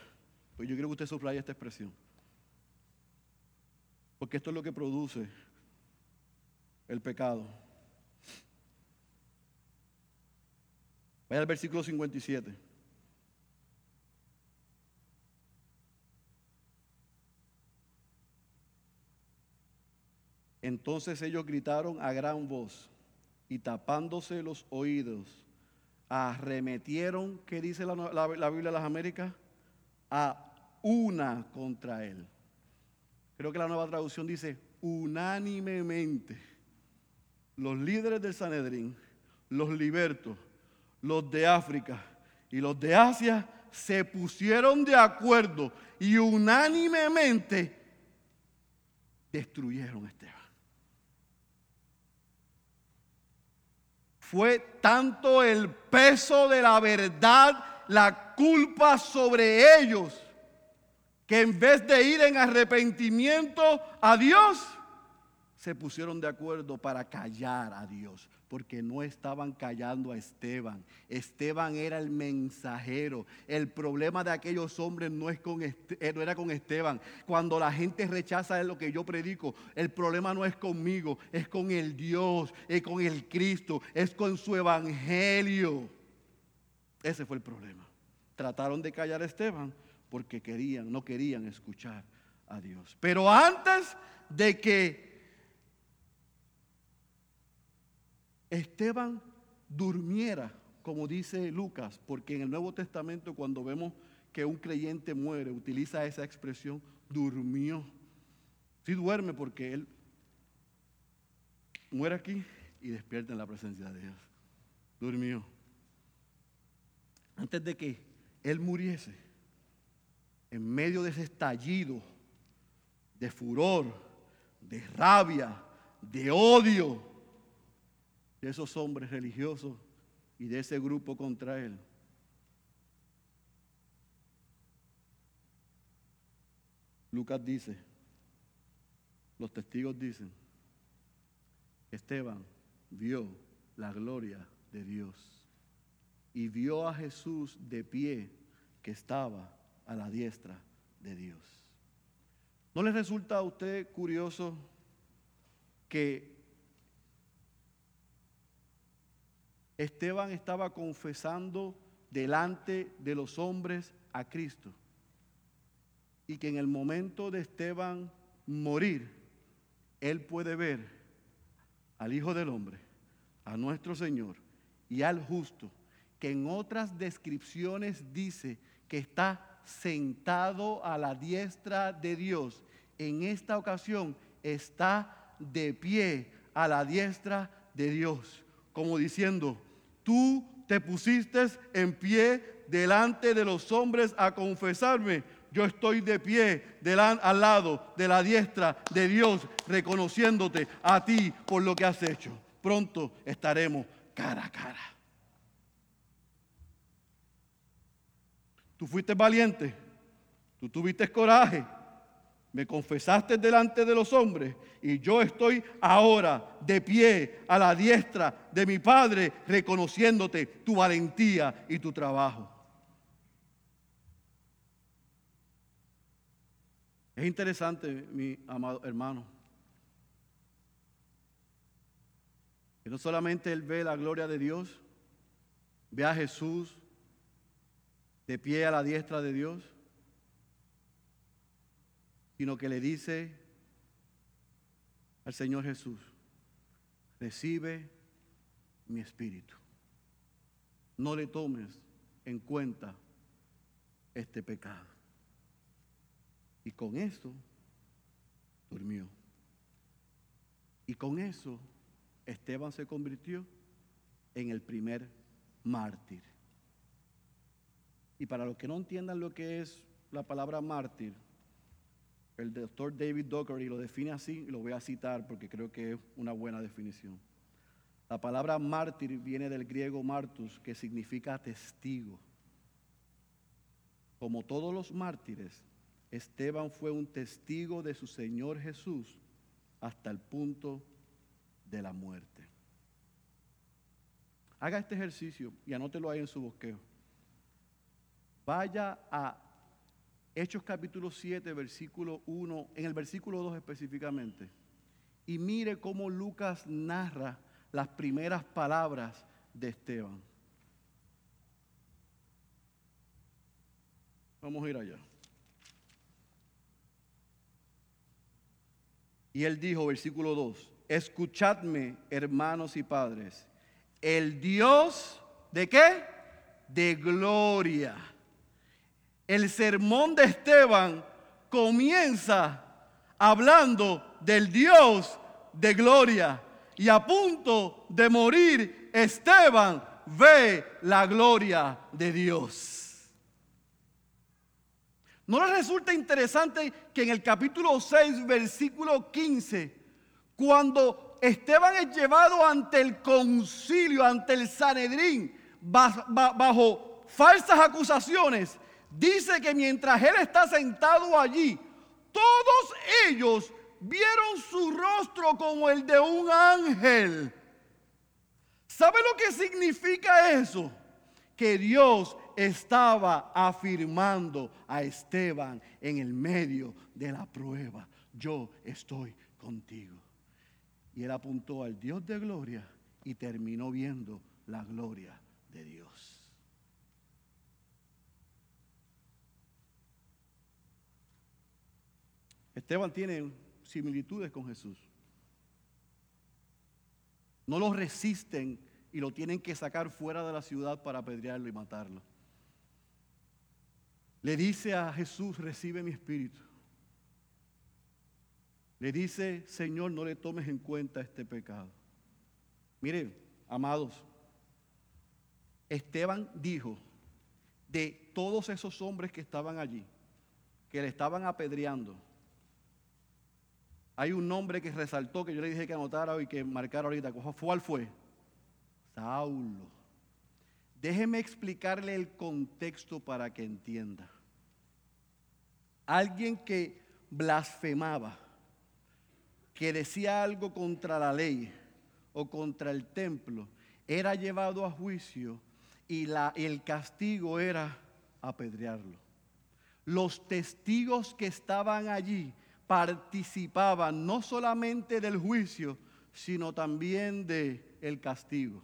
Pues yo quiero que usted subraye esta expresión. Porque esto es lo que produce el pecado. Vaya al versículo 57. Entonces ellos gritaron a gran voz y tapándose los oídos, arremetieron, ¿qué dice la, la Biblia de las Américas? A una contra él. Creo que la nueva traducción dice unánimemente. Los líderes del Sanedrín, los libertos, los de África y los de Asia se pusieron de acuerdo y unánimemente destruyeron a Esteban. Fue tanto el peso de la verdad, la culpa sobre ellos, que en vez de ir en arrepentimiento a Dios, se pusieron de acuerdo para callar a Dios, porque no estaban callando a Esteban. Esteban era el mensajero. El problema de aquellos hombres no, es con eh, no era con Esteban. Cuando la gente rechaza lo que yo predico, el problema no es conmigo, es con el Dios, es con el Cristo, es con su evangelio. Ese fue el problema. Trataron de callar a Esteban porque querían, no querían escuchar a Dios. Pero antes de que Esteban durmiera, como dice Lucas, porque en el Nuevo Testamento cuando vemos que un creyente muere, utiliza esa expresión, durmió. Sí duerme porque él muere aquí y despierta en la presencia de Dios. Durmió. Antes de que él muriese, en medio de ese estallido de furor, de rabia, de odio de esos hombres religiosos y de ese grupo contra él. Lucas dice, los testigos dicen, Esteban vio la gloria de Dios y vio a Jesús de pie que estaba a la diestra de Dios. ¿No le resulta a usted curioso que Esteban estaba confesando delante de los hombres a Cristo? Y que en el momento de Esteban morir, él puede ver al Hijo del Hombre, a nuestro Señor y al justo, que en otras descripciones dice que está sentado a la diestra de Dios. En esta ocasión está de pie a la diestra de Dios, como diciendo, tú te pusiste en pie delante de los hombres a confesarme yo estoy de pie al lado de la diestra de Dios, reconociéndote a ti por lo que has hecho. Pronto estaremos cara a cara. Tú fuiste valiente, tú tuviste coraje, me confesaste delante de los hombres y yo estoy ahora de pie a la diestra de mi Padre, reconociéndote tu valentía y tu trabajo. Es interesante, mi amado hermano, que no solamente él ve la gloria de Dios, ve a Jesús de pie a la diestra de Dios, sino que le dice al Señor Jesús, recibe mi espíritu. No le tomes en cuenta este pecado. Y con eso durmió. Y con eso Esteban se convirtió en el primer mártir. Y para los que no entiendan lo que es la palabra mártir, el doctor David Dockery lo define así y lo voy a citar porque creo que es una buena definición. La palabra mártir viene del griego martus, que significa testigo. Como todos los mártires, Esteban fue un testigo de su Señor Jesús hasta el punto de la muerte. Haga este ejercicio y anótelo ahí en su bosqueo. Vaya a Hechos capítulo 7, versículo 1, en el versículo 2 específicamente, y mire cómo Lucas narra las primeras palabras de Esteban. Vamos a ir allá. Y él dijo, versículo 2, escuchadme, hermanos y padres, el Dios de qué? De gloria. El sermón de Esteban comienza hablando del Dios de gloria. Y a punto de morir, Esteban ve la gloria de Dios. ¿No les resulta interesante que en el capítulo 6, versículo 15, cuando Esteban es llevado ante el concilio, ante el Sanedrín, bajo falsas acusaciones, dice que mientras él está sentado allí, todos ellos vieron su rostro como el de un ángel. ¿Sabe lo que significa eso? Que Dios estaba afirmando a Esteban en el medio de la prueba. Yo estoy contigo. Y él apuntó al Dios de gloria y terminó viendo la gloria de Dios. Esteban tiene similitudes con Jesús. No lo resisten y lo tienen que sacar fuera de la ciudad para apedrearlo y matarlo le dice a Jesús, recibe mi espíritu. Le dice, Señor, no le tomes en cuenta este pecado. Mire, amados, Esteban dijo de todos esos hombres que estaban allí, que le estaban apedreando, hay un nombre que resaltó que yo le dije que anotara y que marcara ahorita. ¿Cuál fue? Saulo. Déjeme explicarle el contexto para que entienda. Alguien que blasfemaba, que decía algo contra la ley o contra el templo, era llevado a juicio y la, el castigo era apedrearlo. Los testigos que estaban allí participaban no solamente del juicio, sino también del el castigo.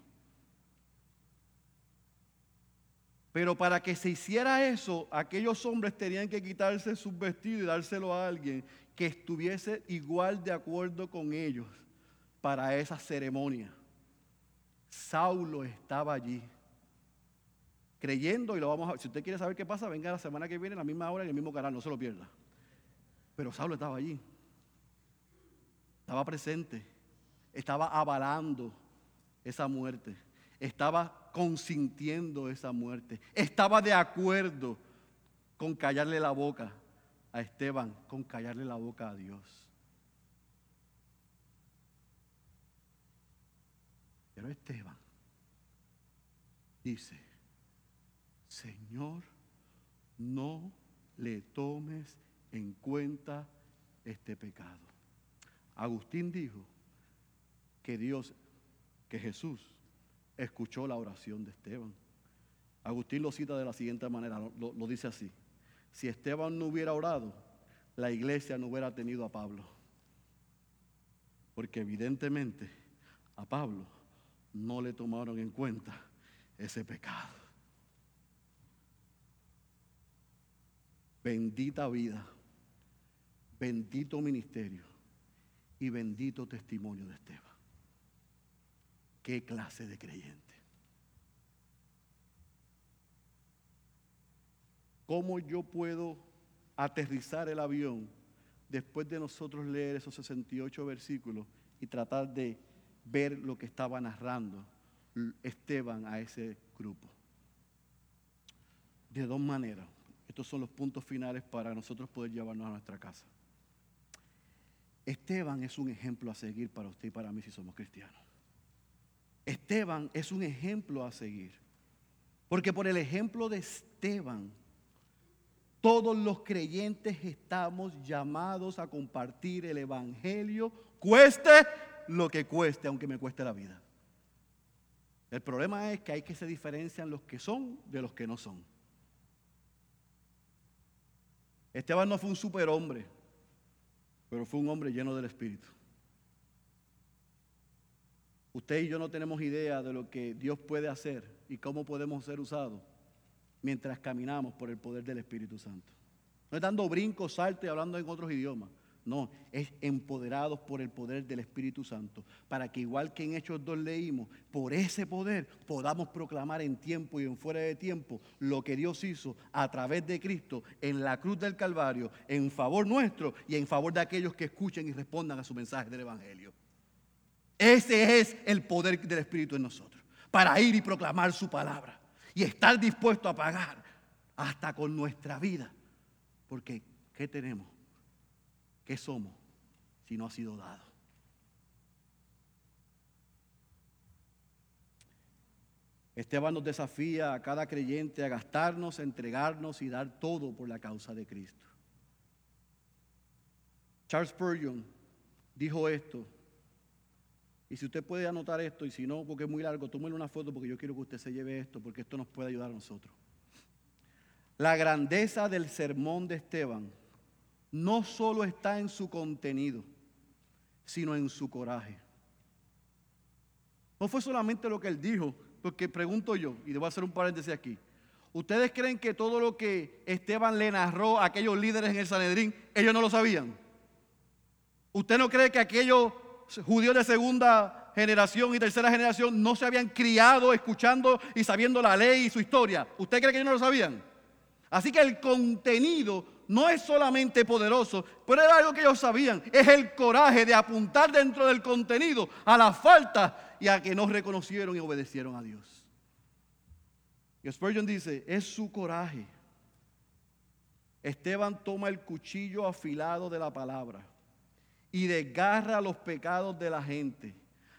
Pero para que se hiciera eso, aquellos hombres tenían que quitarse sus vestidos y dárselo a alguien que estuviese igual de acuerdo con ellos para esa ceremonia. Saulo estaba allí, creyendo, y lo vamos a si usted quiere saber qué pasa, venga la semana que viene, a la misma hora, en el mismo canal, no se lo pierda. Pero Saulo estaba allí. Estaba presente. Estaba avalando esa muerte. Estaba consintiendo esa muerte. Estaba de acuerdo con callarle la boca a Esteban, con callarle la boca a Dios. Pero Esteban dice, Señor, no le tomes en cuenta este pecado. Agustín dijo que Dios, que Jesús escuchó la oración de Esteban. Agustín lo cita de la siguiente manera, lo, lo dice así. Si Esteban no hubiera orado, la iglesia no hubiera tenido a Pablo. Porque evidentemente a Pablo no le tomaron en cuenta ese pecado. Bendita vida Bendito ministerio y bendito testimonio de Esteban. Qué clase de creyente. ¿Cómo yo puedo aterrizar el avión después de nosotros leer esos 68 versículos y tratar de ver lo que estaba narrando Esteban a ese grupo? De dos maneras. Estos son los puntos finales para nosotros poder llevarnos a nuestra casa. Esteban es un ejemplo a seguir para usted y para mí si somos cristianos. Esteban es un ejemplo a seguir. Porque por el ejemplo de Esteban, todos los creyentes estamos llamados a compartir el Evangelio, cueste lo que cueste, aunque me cueste la vida. El problema es que hay que se diferencian los que son de los que no son. Esteban no fue un superhombre pero fue un hombre lleno del Espíritu. Usted y yo no tenemos idea de lo que Dios puede hacer y cómo podemos ser usados mientras caminamos por el poder del Espíritu Santo. No es dando brincos, saltos y hablando en otros idiomas. No, es empoderados por el poder del Espíritu Santo, para que igual que en Hechos 2 leímos, por ese poder podamos proclamar en tiempo y en fuera de tiempo lo que Dios hizo a través de Cristo en la cruz del Calvario, en favor nuestro y en favor de aquellos que escuchen y respondan a su mensaje del Evangelio. Ese es el poder del Espíritu en nosotros, para ir y proclamar su palabra y estar dispuesto a pagar hasta con nuestra vida. Porque, ¿qué tenemos? ¿Qué somos si no ha sido dado? Esteban nos desafía a cada creyente a gastarnos, a entregarnos y dar todo por la causa de Cristo. Charles Spurgeon dijo esto. Y si usted puede anotar esto, y si no, porque es muy largo, tómele una foto porque yo quiero que usted se lleve esto, porque esto nos puede ayudar a nosotros. La grandeza del sermón de Esteban no solo está en su contenido, sino en su coraje. No fue solamente lo que él dijo, porque pregunto yo, y debo hacer un paréntesis aquí. ¿Ustedes creen que todo lo que Esteban le narró a aquellos líderes en el Sanedrín, ellos no lo sabían? ¿Usted no cree que aquellos judíos de segunda generación y tercera generación no se habían criado escuchando y sabiendo la ley y su historia? ¿Usted cree que ellos no lo sabían? Así que el contenido no es solamente poderoso, pero era algo que ellos sabían. Es el coraje de apuntar dentro del contenido a la falta y a que no reconocieron y obedecieron a Dios. Y Spurgeon dice, es su coraje. Esteban toma el cuchillo afilado de la palabra y desgarra los pecados de la gente,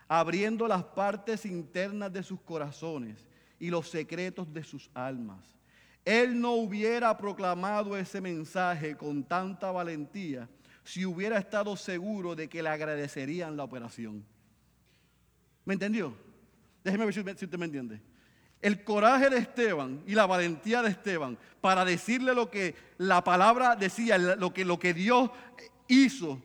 abriendo las partes internas de sus corazones y los secretos de sus almas. Él no hubiera proclamado ese mensaje con tanta valentía si hubiera estado seguro de que le agradecerían la operación. ¿Me entendió? Déjeme ver si usted me entiende. El coraje de Esteban y la valentía de Esteban para decirle lo que la palabra decía, lo que, lo que Dios hizo,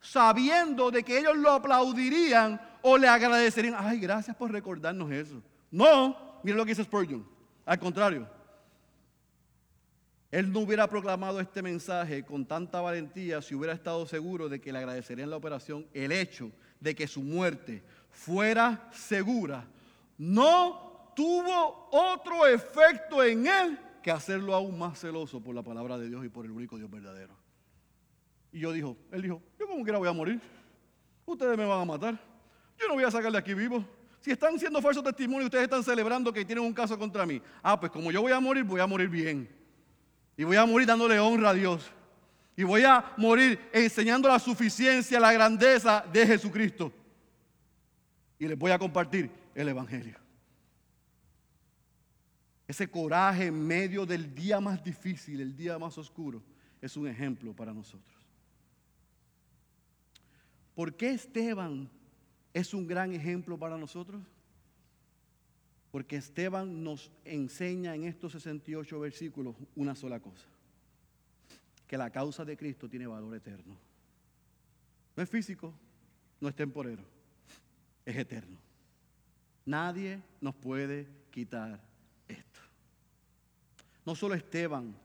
sabiendo de que ellos lo aplaudirían o le agradecerían. Ay, gracias por recordarnos eso. No, mire lo que dice Spurgeon. Al contrario, él no hubiera proclamado este mensaje con tanta valentía si hubiera estado seguro de que le agradecerían la operación el hecho de que su muerte fuera segura. No tuvo otro efecto en él que hacerlo aún más celoso por la palabra de Dios y por el único Dios verdadero. Y yo dijo, él dijo, yo como quiera voy a morir. Ustedes me van a matar. Yo no voy a sacar de aquí vivo. Si están siendo falsos testimonios, ustedes están celebrando que tienen un caso contra mí. Ah, pues como yo voy a morir, voy a morir bien. Y voy a morir dándole honra a Dios. Y voy a morir enseñando la suficiencia, la grandeza de Jesucristo. Y les voy a compartir el Evangelio. Ese coraje en medio del día más difícil, el día más oscuro, es un ejemplo para nosotros. ¿Por qué Esteban es un gran ejemplo para nosotros? Porque Esteban nos enseña en estos 68 versículos una sola cosa. Que la causa de Cristo tiene valor eterno. No es físico, no es temporero, es eterno. Nadie nos puede quitar esto. No solo Esteban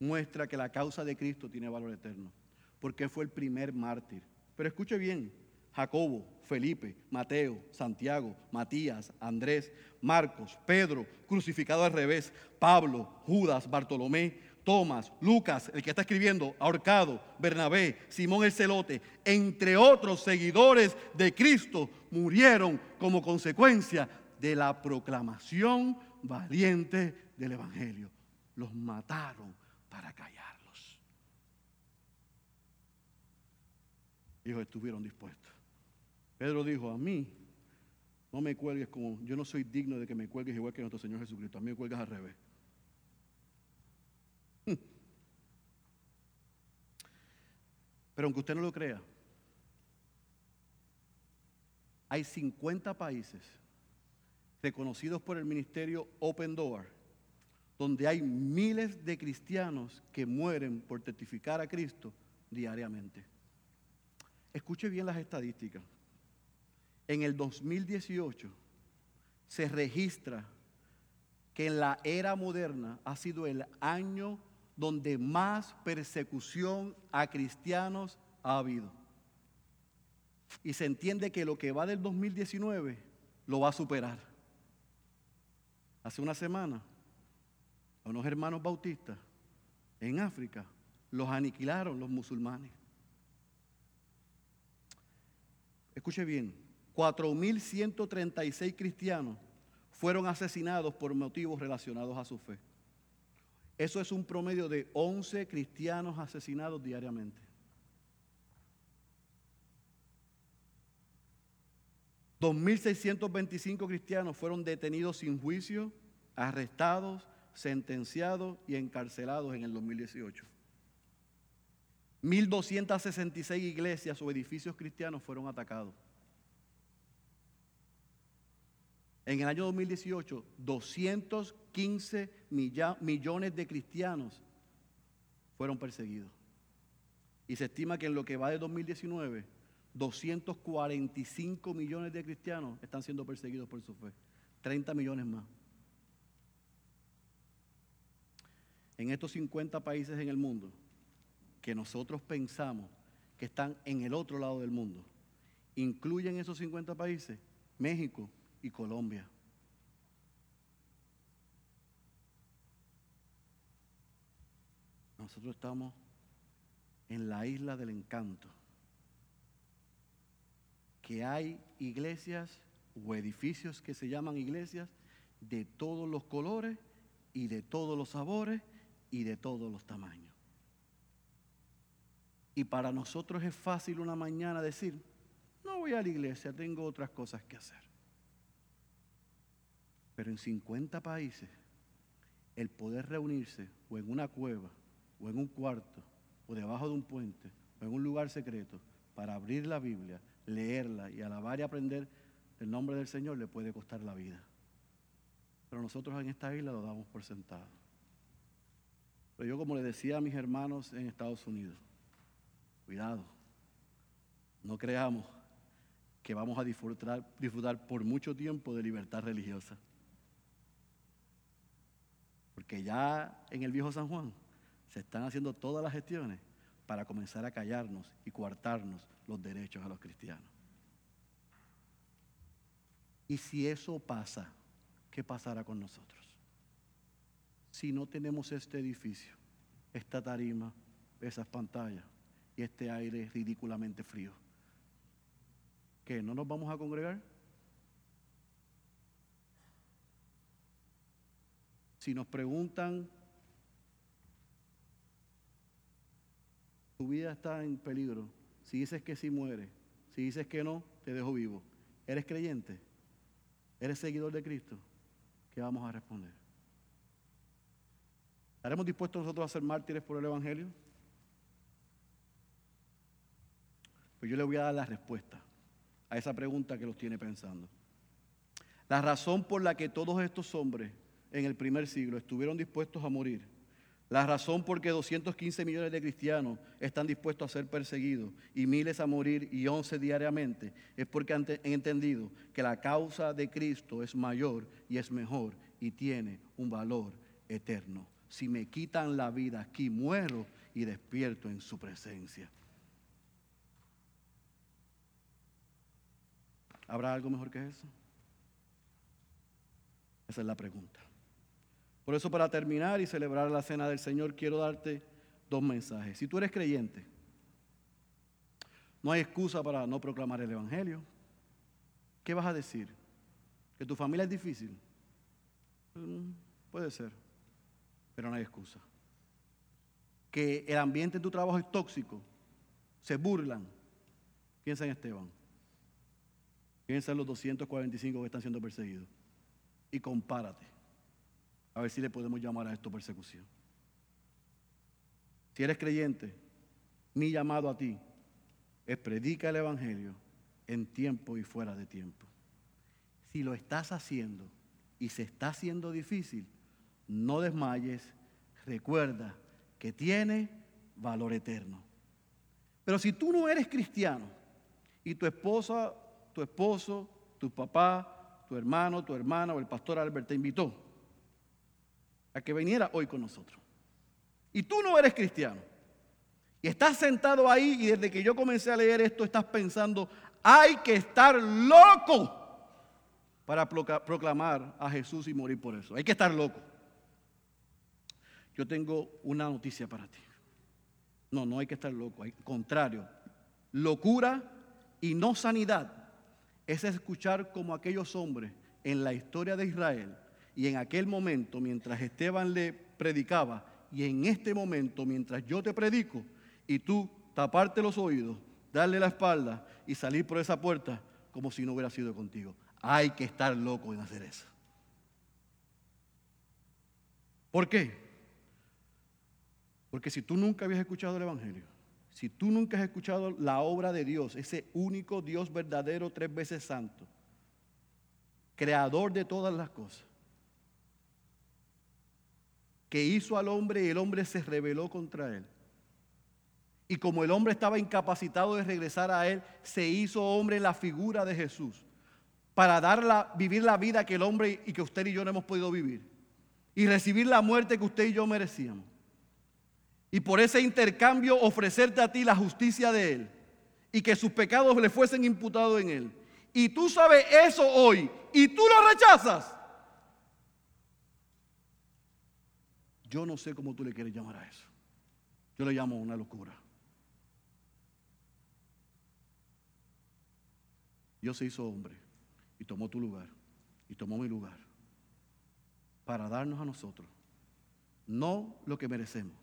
muestra que la causa de Cristo tiene valor eterno, porque fue el primer mártir. Pero escuche bien, Jacobo, Felipe, Mateo, Santiago, Matías, Andrés, Marcos, Pedro, crucificado al revés, Pablo, Judas, Bartolomé, Tomás, Lucas, el que está escribiendo, ahorcado, Bernabé, Simón el Celote, entre otros seguidores de Cristo, murieron como consecuencia de la proclamación valiente del Evangelio. Los mataron para callarlos. Ellos estuvieron dispuestos. Pedro dijo, a mí no me cuelgues como, yo no soy digno de que me cuelgues igual que nuestro Señor Jesucristo, a mí me cuelgas al revés. Pero aunque usted no lo crea, hay 50 países reconocidos por el ministerio Open Door, donde hay miles de cristianos que mueren por testificar a Cristo diariamente. Escuche bien las estadísticas en el 2018 se registra que en la era moderna ha sido el año donde más persecución a cristianos ha habido. Y se entiende que lo que va del 2019 lo va a superar. Hace una semana, unos hermanos bautistas en África los aniquilaron los musulmanes. Escuche bien, 4.136 cristianos fueron asesinados por motivos relacionados a su fe. Eso es un promedio de 11 cristianos asesinados diariamente. $2.625 cristianos fueron detenidos sin juicio, arrestados, sentenciados y encarcelados en el 2018. 1.266 iglesias o edificios cristianos fueron atacados. En el año 2018, 215 millones de cristianos fueron perseguidos. Y se estima que en lo que va de 2019, 245 millones de cristianos están siendo perseguidos por su fe. 30 millones más. En estos 50 países en el mundo, que nosotros pensamos que están en el otro lado del mundo, incluyen esos 50 países México, y Colombia. Nosotros estamos en la isla del encanto. Que hay iglesias o edificios que se llaman iglesias de todos los colores y de todos los sabores y de todos los tamaños. Y para nosotros es fácil una mañana decir, no voy a la iglesia, tengo otras cosas que hacer. Pero en 50 países, el poder reunirse o en una cueva, o en un cuarto, o debajo de un puente, o en un lugar secreto, para abrir la Biblia, leerla y alabar y aprender el nombre del Señor, le puede costar la vida. Pero nosotros en esta isla lo damos por sentado. Pero yo como le decía a mis hermanos en Estados Unidos, cuidado, no creamos que vamos a disfrutar, disfrutar por mucho tiempo de libertad religiosa. Porque ya en el viejo San Juan se están haciendo todas las gestiones para comenzar a callarnos y coartarnos los derechos a los cristianos. Y si eso pasa, ¿qué pasará con nosotros? Si no tenemos este edificio, esta tarima, esas pantallas y este aire ridículamente frío, ¿qué? ¿No nos vamos a congregar? Si nos preguntan, tu vida está en peligro, si dices que sí muere, si dices que no, te dejo vivo. ¿Eres creyente? ¿Eres seguidor de Cristo? ¿Qué vamos a responder? ¿Estaremos dispuestos nosotros a ser mártires por el Evangelio? Pues yo le voy a dar la respuesta a esa pregunta que los tiene pensando. La razón por la que todos estos hombres en el primer siglo estuvieron dispuestos a morir. La razón por que 215 millones de cristianos están dispuestos a ser perseguidos y miles a morir y 11 diariamente es porque han entendido que la causa de Cristo es mayor y es mejor y tiene un valor eterno. Si me quitan la vida aquí, muero y despierto en su presencia. ¿Habrá algo mejor que eso? Esa es la pregunta. Por eso para terminar y celebrar la cena del Señor quiero darte dos mensajes. Si tú eres creyente, no hay excusa para no proclamar el Evangelio. ¿Qué vas a decir? ¿Que tu familia es difícil? Mm, puede ser, pero no hay excusa. ¿Que el ambiente de tu trabajo es tóxico? ¿Se burlan? Piensa en Esteban. Piensa en los 245 que están siendo perseguidos. Y compárate. A ver si le podemos llamar a esto persecución. Si eres creyente, mi llamado a ti es predica el Evangelio en tiempo y fuera de tiempo. Si lo estás haciendo y se está haciendo difícil, no desmayes, recuerda que tiene valor eterno. Pero si tú no eres cristiano y tu esposa, tu esposo, tu papá, tu hermano, tu hermana o el pastor Albert te invitó, a que viniera hoy con nosotros. Y tú no eres cristiano. Y estás sentado ahí y desde que yo comencé a leer esto estás pensando, hay que estar loco para proclamar a Jesús y morir por eso. Hay que estar loco. Yo tengo una noticia para ti. No, no hay que estar loco, al contrario. Locura y no sanidad es escuchar como aquellos hombres en la historia de Israel y en aquel momento, mientras Esteban le predicaba, y en este momento, mientras yo te predico, y tú taparte los oídos, darle la espalda y salir por esa puerta como si no hubiera sido contigo. Hay que estar loco en hacer eso. ¿Por qué? Porque si tú nunca habías escuchado el Evangelio, si tú nunca has escuchado la obra de Dios, ese único Dios verdadero, tres veces santo, creador de todas las cosas, que hizo al hombre y el hombre se rebeló contra él. Y como el hombre estaba incapacitado de regresar a él, se hizo hombre en la figura de Jesús para vivir la vida que el hombre y que usted y yo no hemos podido vivir y recibir la muerte que usted y yo merecíamos. Y por ese intercambio ofrecerte a ti la justicia de él y que sus pecados le fuesen imputados en él. Y tú sabes eso hoy y tú lo rechazas. Yo no sé cómo tú le quieres llamar a eso. Yo le llamo una locura. Dios se hizo hombre y tomó tu lugar y tomó mi lugar para darnos a nosotros no lo que merecemos,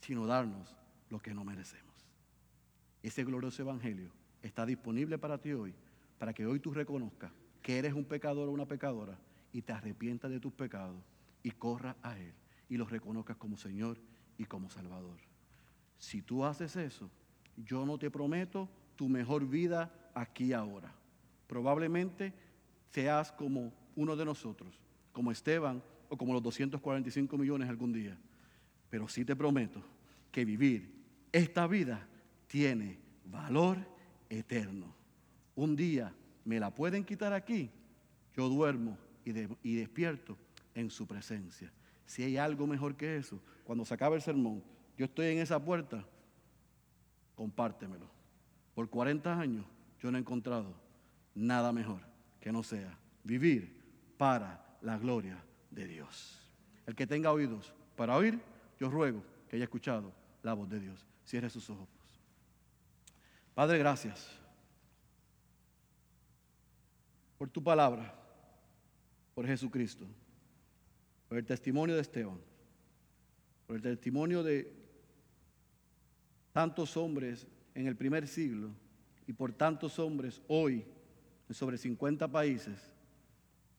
sino darnos lo que no merecemos. Ese glorioso evangelio está disponible para ti hoy, para que hoy tú reconozcas que eres un pecador o una pecadora y te arrepientas de tus pecados y corras a Él y los reconozcas como Señor y como Salvador. Si tú haces eso, yo no te prometo tu mejor vida aquí ahora. Probablemente seas como uno de nosotros, como Esteban o como los 245 millones algún día. Pero sí te prometo que vivir esta vida tiene valor eterno. Un día me la pueden quitar aquí, yo duermo y, y despierto en su presencia. Si hay algo mejor que eso, cuando se acabe el sermón, yo estoy en esa puerta, compártemelo. Por 40 años yo no he encontrado nada mejor que no sea vivir para la gloria de Dios. El que tenga oídos para oír, yo ruego que haya escuchado la voz de Dios. Cierre sus ojos. Padre, gracias por tu palabra, por Jesucristo, por el testimonio de Esteban, por el testimonio de tantos hombres en el primer siglo y por tantos hombres hoy en sobre 50 países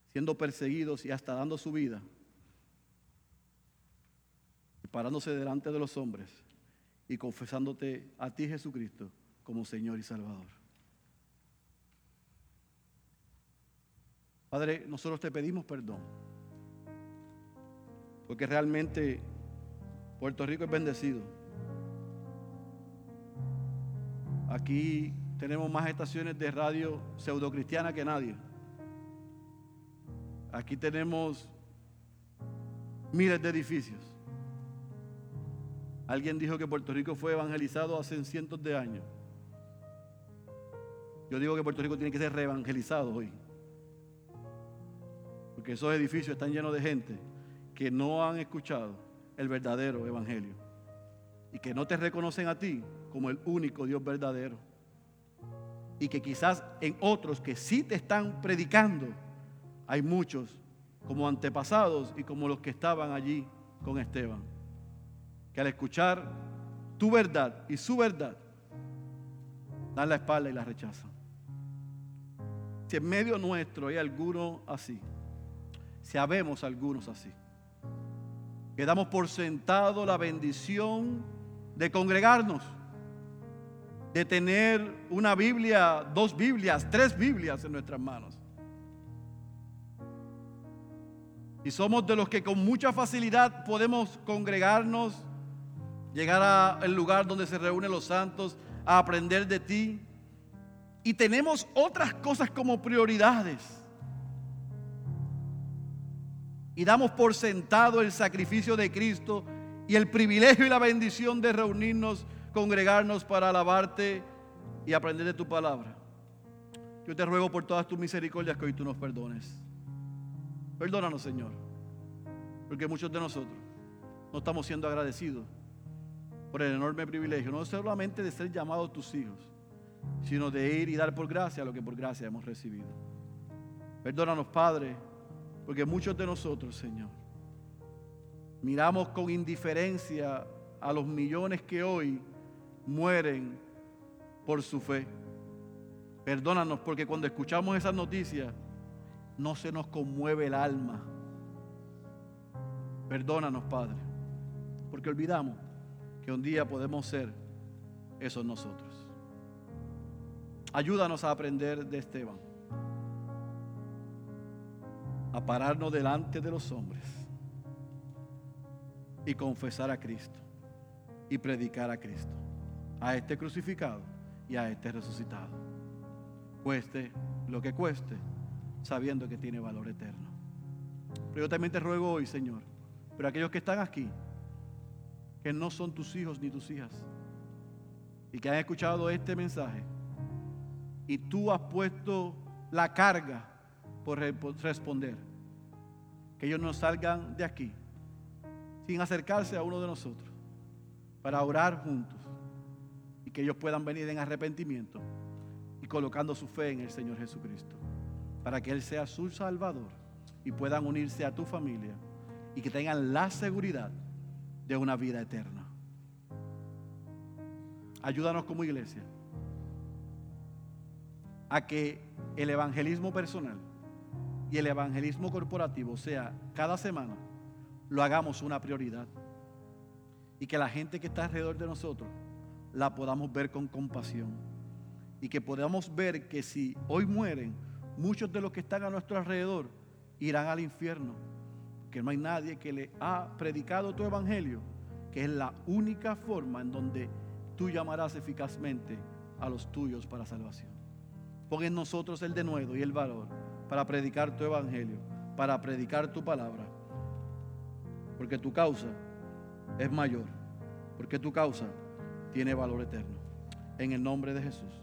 siendo perseguidos y hasta dando su vida, parándose delante de los hombres y confesándote a ti Jesucristo como Señor y Salvador. Padre, nosotros te pedimos perdón, porque realmente Puerto Rico es bendecido. Aquí tenemos más estaciones de radio pseudocristiana que nadie. Aquí tenemos miles de edificios. Alguien dijo que Puerto Rico fue evangelizado hace cientos de años. Yo digo que Puerto Rico tiene que ser reevangelizado hoy. Porque esos edificios están llenos de gente que no han escuchado el verdadero evangelio. Y que no te reconocen a ti como el único Dios verdadero. Y que quizás en otros que sí te están predicando hay muchos como antepasados y como los que estaban allí con Esteban, que al escuchar tu verdad y su verdad, dan la espalda y la rechazan. Si en medio nuestro hay alguno así, si habemos algunos así, que damos por sentado la bendición de congregarnos, de tener una Biblia, dos Biblias, tres Biblias en nuestras manos Y somos de los que con mucha facilidad podemos congregarnos, llegar al lugar donde se reúnen los santos, a aprender de ti. Y tenemos otras cosas como prioridades. Y damos por sentado el sacrificio de Cristo y el privilegio y la bendición de reunirnos, congregarnos para alabarte y aprender de tu palabra. Yo te ruego por todas tus misericordias que hoy tú nos perdones. Perdónanos, Señor, porque muchos de nosotros no estamos siendo agradecidos por el enorme privilegio, no solamente de ser llamados tus hijos, sino de ir y dar por gracia lo que por gracia hemos recibido. Perdónanos, Padre, porque muchos de nosotros, Señor, miramos con indiferencia a los millones que hoy mueren por su fe. Perdónanos porque cuando escuchamos esas noticias, no se nos conmueve el alma. Perdónanos, Padre, porque olvidamos que un día podemos ser esos nosotros. Ayúdanos a aprender de Esteban, a pararnos delante de los hombres y confesar a Cristo y predicar a Cristo, a este crucificado y a este resucitado. Cueste lo que cueste sabiendo que tiene valor eterno. Pero yo también te ruego hoy, Señor, pero aquellos que están aquí, que no son tus hijos ni tus hijas, y que han escuchado este mensaje, y tú has puesto la carga por responder, que ellos no salgan de aquí sin acercarse a uno de nosotros para orar juntos y que ellos puedan venir en arrepentimiento y colocando su fe en el Señor Jesucristo, para que Él sea su Salvador y puedan unirse a tu familia y que tengan la seguridad de una vida eterna. Ayúdanos como iglesia a que el evangelismo personal y el evangelismo corporativo sea cada semana, lo hagamos una prioridad. Y que la gente que está alrededor de nosotros la podamos ver con compasión. Y que podamos ver que si hoy mueren, muchos de los que están a nuestro alrededor irán al infierno. Que no hay nadie que le ha predicado tu evangelio, que es la única forma en donde tú llamarás eficazmente a los tuyos para salvación. Pon en nosotros el denuedo y el valor para predicar tu evangelio, para predicar tu palabra. Porque tu causa es mayor, porque tu causa tiene valor eterno. En el nombre de Jesús.